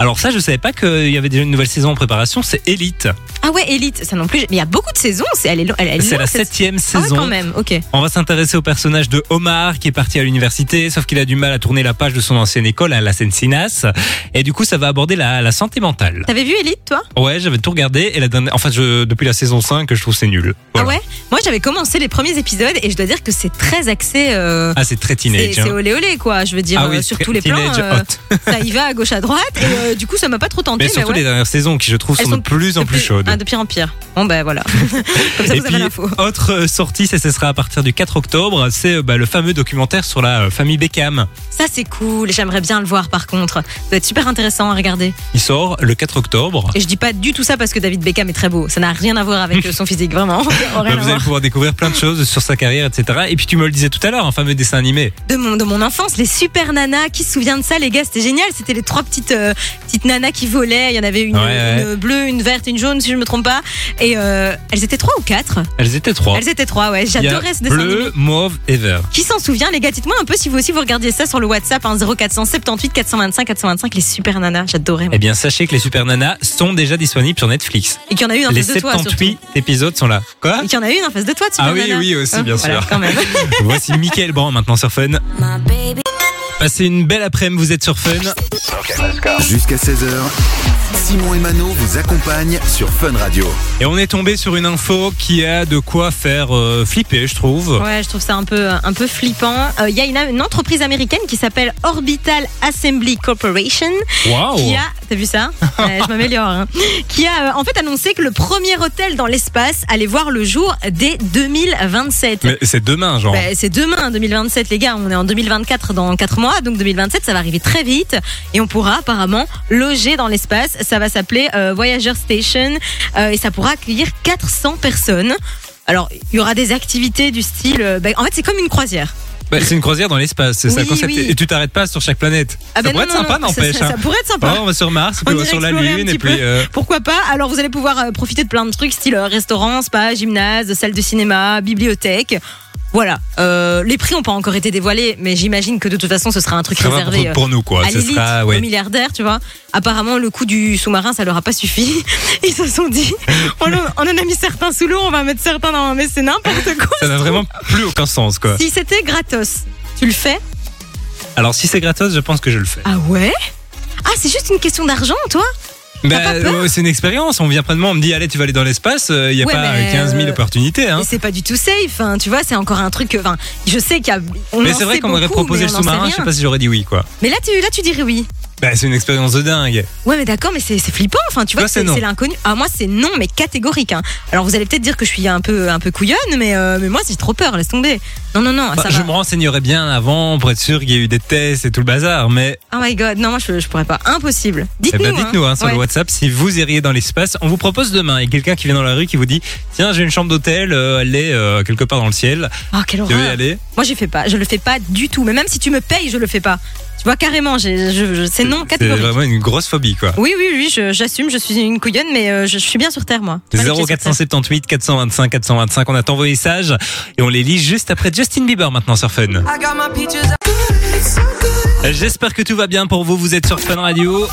Speaker 2: Alors ça, je savais pas qu'il y avait déjà une nouvelle saison en préparation. C'est Elite.
Speaker 1: Ah ouais, Elite, ça non plus. Mais il y a beaucoup de saisons. C'est elle est, elle, est
Speaker 2: C'est la
Speaker 1: cette-
Speaker 2: septième
Speaker 1: Ah ouais,
Speaker 2: saison.
Speaker 1: quand même. Ok.
Speaker 2: On va s'intéresser au personnage de Omar qui est parti à l'université, sauf qu'il a du mal à tourner la page de son ancienne école, à la Seine-Sinas. Et du coup, ça va aborder la, la santé mentale.
Speaker 1: T'avais vu Elite, toi?
Speaker 2: Ouais, j'avais tout regardé. Et la dernière, enfin, je, depuis la saison 5, je trouve c'est nul. Voilà.
Speaker 1: Ah ouais? Moi, j'avais commencé les premiers épisodes et je dois dire que c'est très axé. euh,
Speaker 2: Ah, c'est très teenage.
Speaker 1: c'est
Speaker 2: hein.
Speaker 1: olé olé quoi, je veux dire
Speaker 2: Ah oui,
Speaker 1: euh, sur tous les plans, euh, ça y va à gauche à droite et euh, du coup ça m'a pas trop tenté
Speaker 2: Mais surtout
Speaker 1: ouais.
Speaker 2: les dernières saisons qui, je trouve,
Speaker 1: Elles
Speaker 2: sont, de plus en plus chaudes.
Speaker 1: Ah, de pire en pire. Bon ben voilà. [laughs] Comme ça
Speaker 2: Et
Speaker 1: vous avez l'info.
Speaker 2: autre euh, sortie, ça ce sera à partir du 4 octobre, c'est euh, bah, le fameux documentaire sur la famille Beckham.
Speaker 1: Ça c'est cool, j'aimerais bien le voir par contre. Ça doit être super intéressant à regarder.
Speaker 2: Il sort le 4 octobre.
Speaker 1: Et je dis pas du tout ça parce que David Beckham est très beau. Ça n'a rien à voir avec son physique, vraiment. [laughs]
Speaker 2: Bah, vous allez
Speaker 1: voir.
Speaker 2: pouvoir découvrir plein de choses sur sa carrière, etc. Et puis tu me le disais tout à l'heure, un fameux dessin animé.
Speaker 1: De mon, de mon enfance, les super nanas, qui se souvient de ça les gars C'était génial, c'était les trois petites euh, petites nanas qui volaient. Il y en avait une,
Speaker 2: Ouais, ouais.
Speaker 1: une bleue, une verte, une jaune, si je me trompe pas. Et euh, elles étaient trois ou quatre
Speaker 2: Elles étaient trois.
Speaker 1: Elles étaient trois, ouais. J'adorais ce dessin animé.
Speaker 2: bleu, mauve et vert.
Speaker 1: Qui s'en souvient, les gars? Dites-moi un peu si vous aussi vous regardiez ça sur le WhatsApp, hein, 0478 425 425, les super nanas. J'adorais.
Speaker 2: Eh bien, sachez que les Super Nanas sont déjà disponibles sur Netflix.
Speaker 1: Et qu'il y en a une en
Speaker 2: les
Speaker 1: face de toi, surtout.
Speaker 2: 78 épisodes sont là. Quoi?
Speaker 1: Et qu'il y en a une en face de toi, de super
Speaker 2: Ah oui,
Speaker 1: nana.
Speaker 2: oui, aussi,
Speaker 1: Hein,
Speaker 2: bien
Speaker 1: voilà,
Speaker 2: sûr.
Speaker 1: quand même. [laughs]
Speaker 2: Voici Mickaël Brand maintenant sur Fun. Passez une belle après-midi, vous êtes sur Fun.
Speaker 4: Jusqu'à 16h, Simon et Mano vous accompagnent sur Fun Radio.
Speaker 2: Et on est tombé sur une info qui a de quoi faire euh, flipper, je trouve.
Speaker 1: Ouais, je trouve ça un peu, un peu flippant. Euh, Il y a une, une entreprise américaine qui s'appelle Orbital Assembly Corporation
Speaker 2: Waouh
Speaker 1: qui a, t'as vu ça? [laughs] Ouais, Je m'améliore. hein. Qui a euh, en fait annoncé que le premier hôtel dans l'espace allait voir le jour dès 2027.
Speaker 2: Mais c'est demain, genre.
Speaker 1: Bah, c'est demain 2027 les gars, on est en 2024 dans 4 mois, donc 2027 ça va arriver très vite et on pourra apparemment loger dans l'espace. Ça va s'appeler euh, Voyager Station euh, et ça pourra accueillir 400 personnes. Alors il y aura des activités du style, euh, bah, en fait c'est comme une croisière.
Speaker 2: Bah, c'est une croisière dans l'espace, c'est ça le
Speaker 1: Oui,
Speaker 2: concept.
Speaker 1: oui.
Speaker 2: Et tu t'arrêtes pas sur chaque planète.
Speaker 1: Ah
Speaker 2: ça
Speaker 1: bah
Speaker 2: pourrait
Speaker 1: non,
Speaker 2: être
Speaker 1: non,
Speaker 2: sympa,
Speaker 1: non,
Speaker 2: n'empêche.
Speaker 1: Ça,
Speaker 2: hein.
Speaker 1: ça pourrait être sympa.
Speaker 2: Oh, on va sur Mars, puis
Speaker 1: On
Speaker 2: va
Speaker 1: irait
Speaker 2: sur la
Speaker 1: explorer un
Speaker 2: Lune, et puis.
Speaker 1: peu.
Speaker 2: euh,
Speaker 1: Pourquoi pas? Alors vous allez pouvoir euh, profiter de plein de trucs style euh, restaurant, spa, gymnase, salle de cinéma, bibliothèque. Voilà. Euh, les prix n'ont pas encore été dévoilés, mais j'imagine que de toute façon ce sera un truc
Speaker 2: ça
Speaker 1: réservé
Speaker 2: pour, pour nous, quoi.
Speaker 1: à
Speaker 2: Ce sera,
Speaker 1: aux
Speaker 2: ouais.
Speaker 1: milliardaires, tu vois. Apparemment, le coût du sous-marin, ça leur a pas suffi. [laughs] Ils se sont dit, on, en- on en a mis certains sous l'eau, on va mettre certains dans. Mais c'est n'importe quoi.
Speaker 2: Ça n'a vraiment plus aucun sens, quoi.
Speaker 1: Si c'était gratos, tu le fais?
Speaker 2: Alors, si c'est gratos, je pense que je le fais.
Speaker 1: Ah ouais? Ah, c'est juste une question d'argent, toi?
Speaker 2: Bah, euh, c'est une expérience. On vient près de moi, on me dit, allez, tu vas aller dans l'espace. Il n'y a
Speaker 1: Ouais,
Speaker 2: pas
Speaker 1: mais,
Speaker 2: 15 000
Speaker 1: euh,
Speaker 2: opportunités. Hein.
Speaker 1: Mais c'est pas du tout safe, hein, tu vois, c'est encore un truc. Enfin, je sais qu'il y a. on
Speaker 2: Mais c'est vrai qu'on m'aurait proposé le sous-marin, je sais pas si j'aurais dit oui, quoi.
Speaker 1: Mais là, tu, là, tu dirais oui.
Speaker 2: Bah, c'est une expérience de dingue.
Speaker 1: Ouais, mais d'accord, mais c'est c'est flippant. Enfin, tu vois,
Speaker 2: Toi, c'est
Speaker 1: c'est
Speaker 2: non.
Speaker 1: c'est l'inconnu. Ah, moi, c'est non, mais catégorique. hein. Alors, vous allez peut-être dire que je suis un peu, un peu couillonne, mais, euh, mais moi, j'ai trop peur. Laisse tomber. Non, non, non.
Speaker 2: Bah,
Speaker 1: ça
Speaker 2: je
Speaker 1: va.
Speaker 2: me renseignerais bien avant pour être sûr qu'il y a eu des tests et tout le bazar. Mais
Speaker 1: Oh my god, non, moi, je, je pourrais pas. Impossible.
Speaker 2: eh
Speaker 1: Dites-nous.
Speaker 2: ben, dites-nous hein, sur
Speaker 1: Ouais.
Speaker 2: le WhatsApp si vous iriez dans l'espace. On vous propose demain. Il y a quelqu'un qui vient dans la rue qui vous dit Tiens, j'ai une chambre d'hôtel, euh, elle est euh, quelque part dans le ciel.
Speaker 1: Oh, quelle
Speaker 2: Tu veux y
Speaker 1: horreur.
Speaker 2: aller?
Speaker 1: Moi, je fais pas. Je le fais pas du tout. Mais même si tu me payes, je le fais pas. Tu vois, carrément, j'ai- je, je- c'est non
Speaker 2: C'est
Speaker 1: catégorique.
Speaker 2: vraiment une grosse phobie, quoi.
Speaker 1: Oui, oui, oui, je- j'assume, je, suis une couillonne, mais euh, je, je suis bien sur Terre, moi. Pas les pieds sur terre.
Speaker 2: 0478 425 425. On attend vos messages et on les lit juste après Justin Bieber maintenant sur Fun. J'espère que tout va bien pour vous. Vous êtes sur Fun Radio.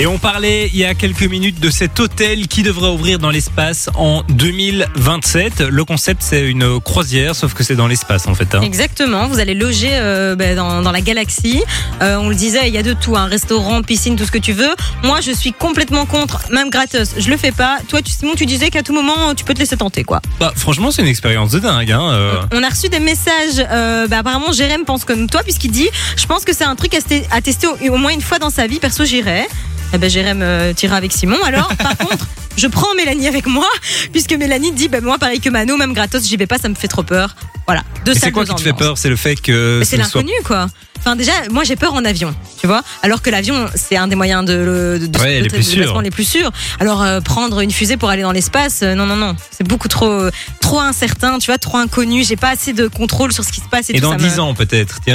Speaker 2: Et on parlait il y a quelques minutes de cet hôtel qui devrait ouvrir dans l'espace en 2027. Le concept, c'est une croisière, sauf que c'est dans l'espace en fait. hein.
Speaker 1: Exactement, vous allez loger euh, ben, dans, dans la galaxie. Euh, on le disait, il y a de tout, un restaurant, piscine, tout ce que tu veux. Moi, je suis complètement contre, même gratos. Je le fais pas. Toi, tu, Simon, tu disais qu'à tout moment, tu peux te laisser tenter, quoi.
Speaker 2: Bah, franchement, c'est une expérience de dingue. Hein, euh.
Speaker 1: On a reçu des messages. Bah, apparemment, Jérém pense comme toi, puisqu'il dit Je pense que c'est un truc à tester au, au moins une fois dans sa vie. Perso, j'irai. Eh ben, Jérém euh, tira avec Simon. Alors, par [laughs] contre, je prends Mélanie avec moi, puisque Mélanie dit bah, Moi, pareil que Mano, même gratos, j'y vais pas, ça me fait trop peur. Voilà. Deux
Speaker 2: Et c'est quoi qui te fait peur? C'est le fait que
Speaker 1: c'est
Speaker 2: soit
Speaker 1: l'inconnu, quoi. Enfin, déjà, moi, j'ai peur en avion, tu vois. Alors que l'avion, c'est un des moyens de, de, de,
Speaker 2: Ouais,
Speaker 1: de-
Speaker 2: les
Speaker 1: de
Speaker 2: plus
Speaker 1: les plus sûrs. Alors, euh, prendre une fusée pour aller dans l'espace, euh, non, non, non. C'est beaucoup trop, trop incertain, tu vois, trop inconnu. J'ai pas assez de contrôle sur ce qui se passe et,
Speaker 2: Et
Speaker 1: tout
Speaker 2: dans
Speaker 1: ça
Speaker 2: 10
Speaker 1: me-
Speaker 2: ans peut-être,
Speaker 1: Je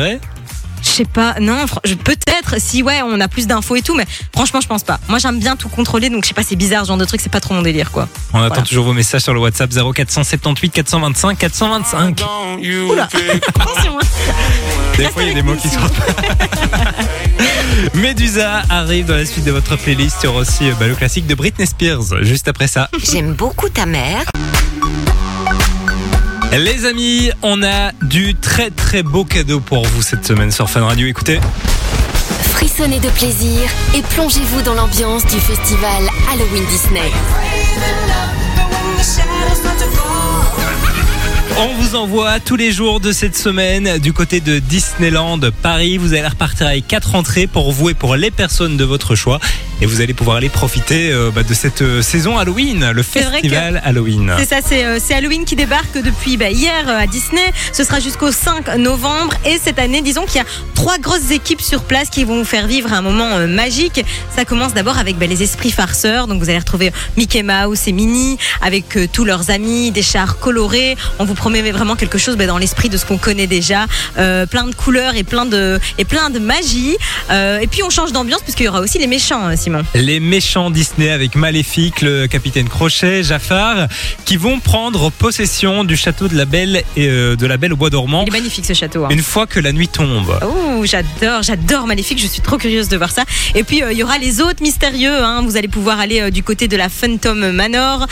Speaker 1: sais pas, non, je- peut-être, si ouais, on a plus d'infos et tout, mais franchement, je pense pas. Moi, j'aime bien tout contrôler, donc je sais pas, c'est bizarre, ce genre de truc, c'est pas trop mon délire, quoi.
Speaker 2: On attend toujours vos messages sur le WhatsApp 0478 425 425.
Speaker 1: Oula, [laughs] attention. hein.
Speaker 2: Des fois, il y a des mots qui sortent. [laughs] Medusa arrive dans la suite de votre playlist. Il y aura aussi euh, bah, le classique de Britney Spears juste après ça.
Speaker 6: J'aime beaucoup ta mère.
Speaker 2: Les amis, on a du très très beau cadeau pour vous cette semaine sur Fun Radio. Écoutez,
Speaker 6: Frissonnez de plaisir et plongez-vous dans l'ambiance du festival Halloween Disney.
Speaker 2: on vous envoie tous les jours de cette semaine du côté de Disneyland Paris. Vous allez repartir avec quatre entrées pour vous et pour les personnes de votre choix. Et vous allez pouvoir aller profiter euh, bah, de cette euh, saison Halloween, le festival Halloween.
Speaker 1: C'est ça, c'est euh, Halloween qui débarque depuis bah, hier à Disney. Ce sera jusqu'au 5 novembre. Et cette année, disons qu'il y a trois grosses équipes sur place qui vont vous faire vivre un moment magique. Ça commence d'abord avec bah, les esprits farceurs. Donc vous allez retrouver Mickey Mouse et Minnie avec tous leurs amis, des chars colorés. On vous promet vraiment quelque chose dans l'esprit de ce qu'on connaît déjà. Plein de couleurs et plein de, et plein de magie. Et puis on change d'ambiance puisqu'il y aura aussi les méchants, euh,
Speaker 2: Les méchants Disney avec Maléfique, le capitaine Crochet, Jafar, qui vont prendre possession du château de la Belle et euh, de la Belle au bois dormant
Speaker 1: Il est magnifique ce château. hein.
Speaker 2: une fois que la nuit tombe.
Speaker 1: Oh, j'adore, j'adore Maléfique, je suis trop curieuse de voir ça. Et puis, euh, il y aura les autres mystérieux. hein. Vous allez pouvoir aller euh, du côté de la Phantom Manor,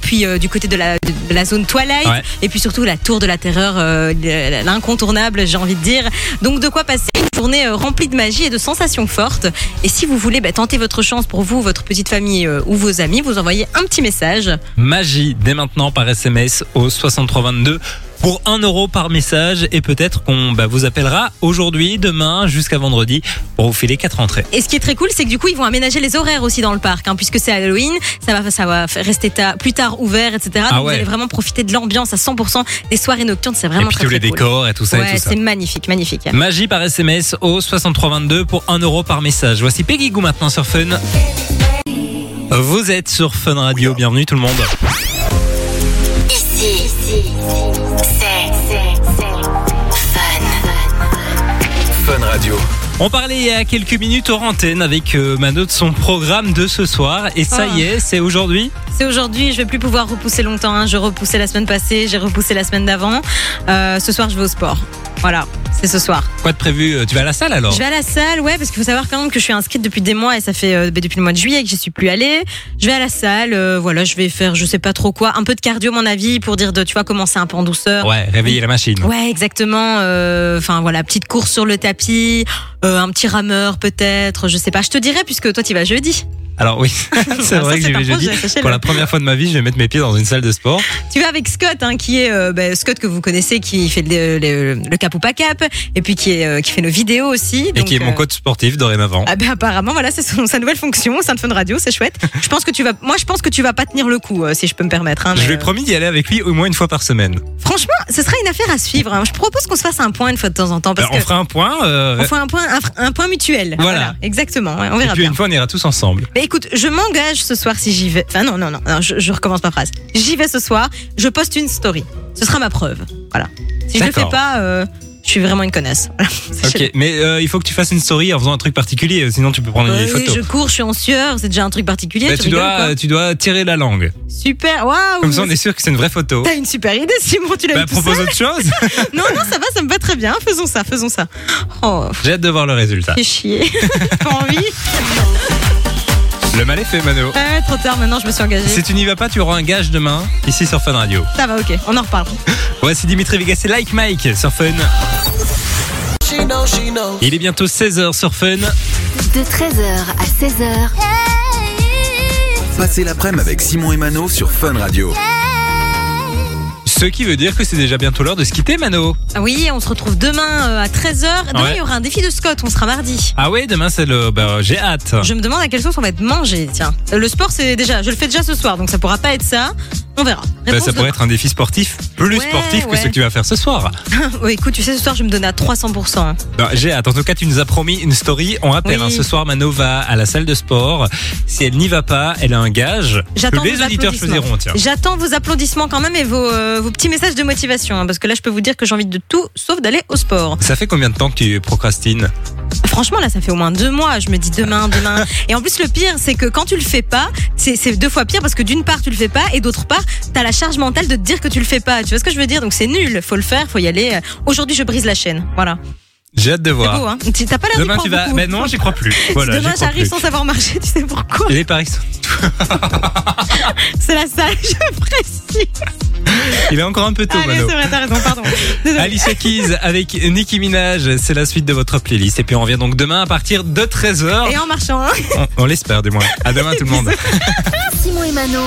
Speaker 1: puis du côté de la, de la zone Twilight,
Speaker 2: Ouais.
Speaker 1: et puis surtout la Tour de la Terreur, l'incontournable, j'ai envie de dire. Donc, de quoi passer une journée remplie de magie et de sensations fortes. Et si vous voulez bah, tenter votre chance pour vous, votre petite famille euh, ou vos amis, vous envoyez un petit message.
Speaker 2: Magie dès maintenant par SMS au 6322 pour 1 euro par message et peut-être qu'on bah, vous appellera aujourd'hui, demain jusqu'à vendredi pour vous filer quatre entrées.
Speaker 1: Et ce qui est très cool, c'est que du coup, ils vont aménager les horaires aussi dans le parc, hein, puisque c'est Halloween, ça va, ça va rester ta- plus tard ouvert, etc. Donc
Speaker 2: Ah
Speaker 1: vous
Speaker 2: ouais.
Speaker 1: allez vraiment profiter de l'ambiance à 100% des soirées nocturnes, c'est
Speaker 2: Et
Speaker 1: vraiment
Speaker 2: puis
Speaker 1: très,
Speaker 2: tous les
Speaker 1: cool.
Speaker 2: décors et tout ça et
Speaker 1: Ouais,
Speaker 2: tout ça.
Speaker 1: c'est magnifique, magnifique.
Speaker 2: Magie par SMS au 6322 pour 1 euro par message. Voici Peggy Goo maintenant sur Fun. Vous êtes sur Fun Radio, bienvenue tout le monde.
Speaker 6: Fun.
Speaker 4: Fun Radio.
Speaker 2: On parlait il y a quelques minutes hors antenne avec euh, Mano de son programme de ce soir et ça
Speaker 1: Ah.
Speaker 2: y est, c'est aujourd'hui.
Speaker 1: C'est aujourd'hui, je vais plus pouvoir repousser longtemps. hein. Je repoussais la semaine passée, j'ai repoussé la semaine d'avant. Euh, ce soir, je vais au sport. Voilà, c'est ce soir.
Speaker 2: Quoi de prévu Euh, Tu vas à la salle alors?
Speaker 1: Je vais à la salle, ouais, parce qu'il faut savoir quand même que je suis inscrite depuis des mois et ça fait euh, depuis le mois de juillet que j'y suis plus allée. Je vais à la salle, euh, voilà, je vais faire je sais pas trop quoi, un peu de cardio mon avis pour dire de, tu vois, commencer un peu en douceur.
Speaker 2: Ouais, réveiller la machine.
Speaker 1: Ouais, exactement. Enfin voilà, petite course sur le tapis, un petit rameur peut-être, je sais pas. Je te dirai puisque toi tu vas jeudi.
Speaker 2: Alors oui, [laughs] c'est
Speaker 1: Ça,
Speaker 2: vrai que
Speaker 1: c'est un
Speaker 2: vais. Pour la première fois de ma vie, je vais mettre mes pieds dans une salle de sport.
Speaker 1: Tu vas avec Scott, hein, qui est euh, bah, Scott que vous connaissez, qui fait le, le, le cap ou pas cap, et puis qui est euh, qui fait nos vidéos aussi.
Speaker 2: Et qui est mon
Speaker 1: euh,
Speaker 2: coach sportif dorénavant.
Speaker 1: Ah ben apparemment voilà c'est sa nouvelle fonction sein de Fun Radio c'est chouette. [laughs] Je pense que tu vas moi je pense que tu vas pas tenir le coup euh, si je peux me permettre. hein,
Speaker 2: Je lui ai promis d'y aller avec lui au moins une fois par semaine.
Speaker 1: franchement ce sera une affaire à suivre. hein. Je propose qu'on se fasse un point une fois de temps en temps parce
Speaker 2: on
Speaker 1: que
Speaker 2: fera un point.
Speaker 1: on fait un point un, un point mutuel.
Speaker 2: Voilà.
Speaker 1: exactement. ouais, on
Speaker 2: et
Speaker 1: verra
Speaker 2: puis
Speaker 1: bien.
Speaker 2: une fois, on ira tous ensemble.
Speaker 1: Mais écoute, je m'engage ce soir si j'y vais. Enfin non non non, non, je, je recommence ma phrase. J'y vais ce soir. Je poste une story. Ce sera ma preuve. Voilà. Si je le fais pas, euh, je suis vraiment une connasse. [laughs] Voilà.
Speaker 2: Ok, mais euh, il faut que tu fasses une story en faisant un truc particulier, sinon tu peux prendre des
Speaker 1: oui,
Speaker 2: photos.
Speaker 1: je cours, je suis en sueur, c'est déjà un truc particulier.
Speaker 2: Bah,
Speaker 1: tu rigoles
Speaker 2: dois, tu dois tirer la langue.
Speaker 1: Super, waouh
Speaker 2: Comme ça, on est sûr que c'est une vraie photo.
Speaker 1: T'as une super idée, Simon, tu l'as
Speaker 2: Bah, propose autre chose. [laughs]
Speaker 1: Non, non, ça va, ça me va très bien. Faisons ça, faisons ça. Oh,
Speaker 2: J'ai hâte de voir le résultat.
Speaker 1: fais chier. [laughs] Pas envie.
Speaker 2: Le mal est fait, Mano.
Speaker 1: Ouais, trop tard, maintenant je me suis engagée.
Speaker 2: Si tu n'y vas pas, tu auras un gage demain, ici sur Fun Radio.
Speaker 1: Ça va, ok, on en reparle. [laughs]
Speaker 2: Voici Dimitri Vegas et Like Mike sur Fun. Il est bientôt 16h sur Fun.
Speaker 6: De 13h à 16h,
Speaker 4: Passez l'après-midi avec Simon et Mano sur Fun Radio.
Speaker 2: Ce qui veut dire que c'est déjà bientôt l'heure de se quitter, Mano.
Speaker 1: Ah Oui, on se retrouve demain euh, à 13h. Demain,
Speaker 2: Ouais.
Speaker 1: il y aura un défi de Scott, on sera mardi.
Speaker 2: Ah ouais, demain c'est le. Bah, j'ai hâte.
Speaker 1: Je me demande à quelle sauce on va être mangé, tiens. Euh, Le sport, c'est déjà, je le fais déjà ce soir, donc ça pourra pas être ça. On verra.
Speaker 2: Bah,
Speaker 1: Réponse
Speaker 2: ça pourrait être un défi sportif, plus
Speaker 1: Ouais,
Speaker 2: sportif que
Speaker 1: ouais.
Speaker 2: ce que tu vas faire ce soir. [laughs]
Speaker 1: Ouais, écoute, tu sais, ce soir, je me donner à 300%. hein.
Speaker 2: Non, j'ai hâte. En tout cas, tu nous as promis une story. On rappelle,
Speaker 1: Oui.
Speaker 2: hein, ce soir, Mano va à la salle de sport. Si elle n'y va pas, elle a un gage que les auditeurs choisiront.
Speaker 1: J'attends vos applaudissements quand même et vos, euh, vos petits messages de motivation, hein, parce que là, je peux vous dire que j'ai envie de tout sauf d'aller au sport.
Speaker 2: Ça fait combien de temps que tu procrastines
Speaker 1: Franchement, là, ça fait au moins deux mois. Je me dis demain, demain. [laughs] Et en plus, le pire, c'est que quand tu le fais pas, c'est deux fois pire parce que d'une part, tu le fais pas et d'autre part, t'as la charge mentale de te dire que tu le fais pas. Tu vois ce que je veux dire? Donc c'est nul. Faut le faire, faut y aller. Aujourd'hui, je brise la chaîne. Voilà.
Speaker 2: J'ai hâte de
Speaker 1: C'est
Speaker 2: voir.
Speaker 1: beau, hein? Tu- T'as pas l'air
Speaker 2: Demain, tu vas. Ben non, j'y crois plus. [laughs] Voilà,
Speaker 1: Demain, j'arrive sans savoir marcher. Tu sais pourquoi?
Speaker 2: Et les paris sont- [laughs]
Speaker 1: C'est la salle. Je précise.
Speaker 2: Il est encore un peu tôt,
Speaker 1: Allez, vrai, t'as raison. Pardon. Désolée.
Speaker 2: Alicia Keys avec Nicki Minaj, c'est la suite de votre playlist. Et puis on revient donc demain à partir de 13h.
Speaker 1: Et en marchant. hein.
Speaker 2: On, on l'espère du moins. À demain tout le monde. [laughs]
Speaker 6: Simon et Mano.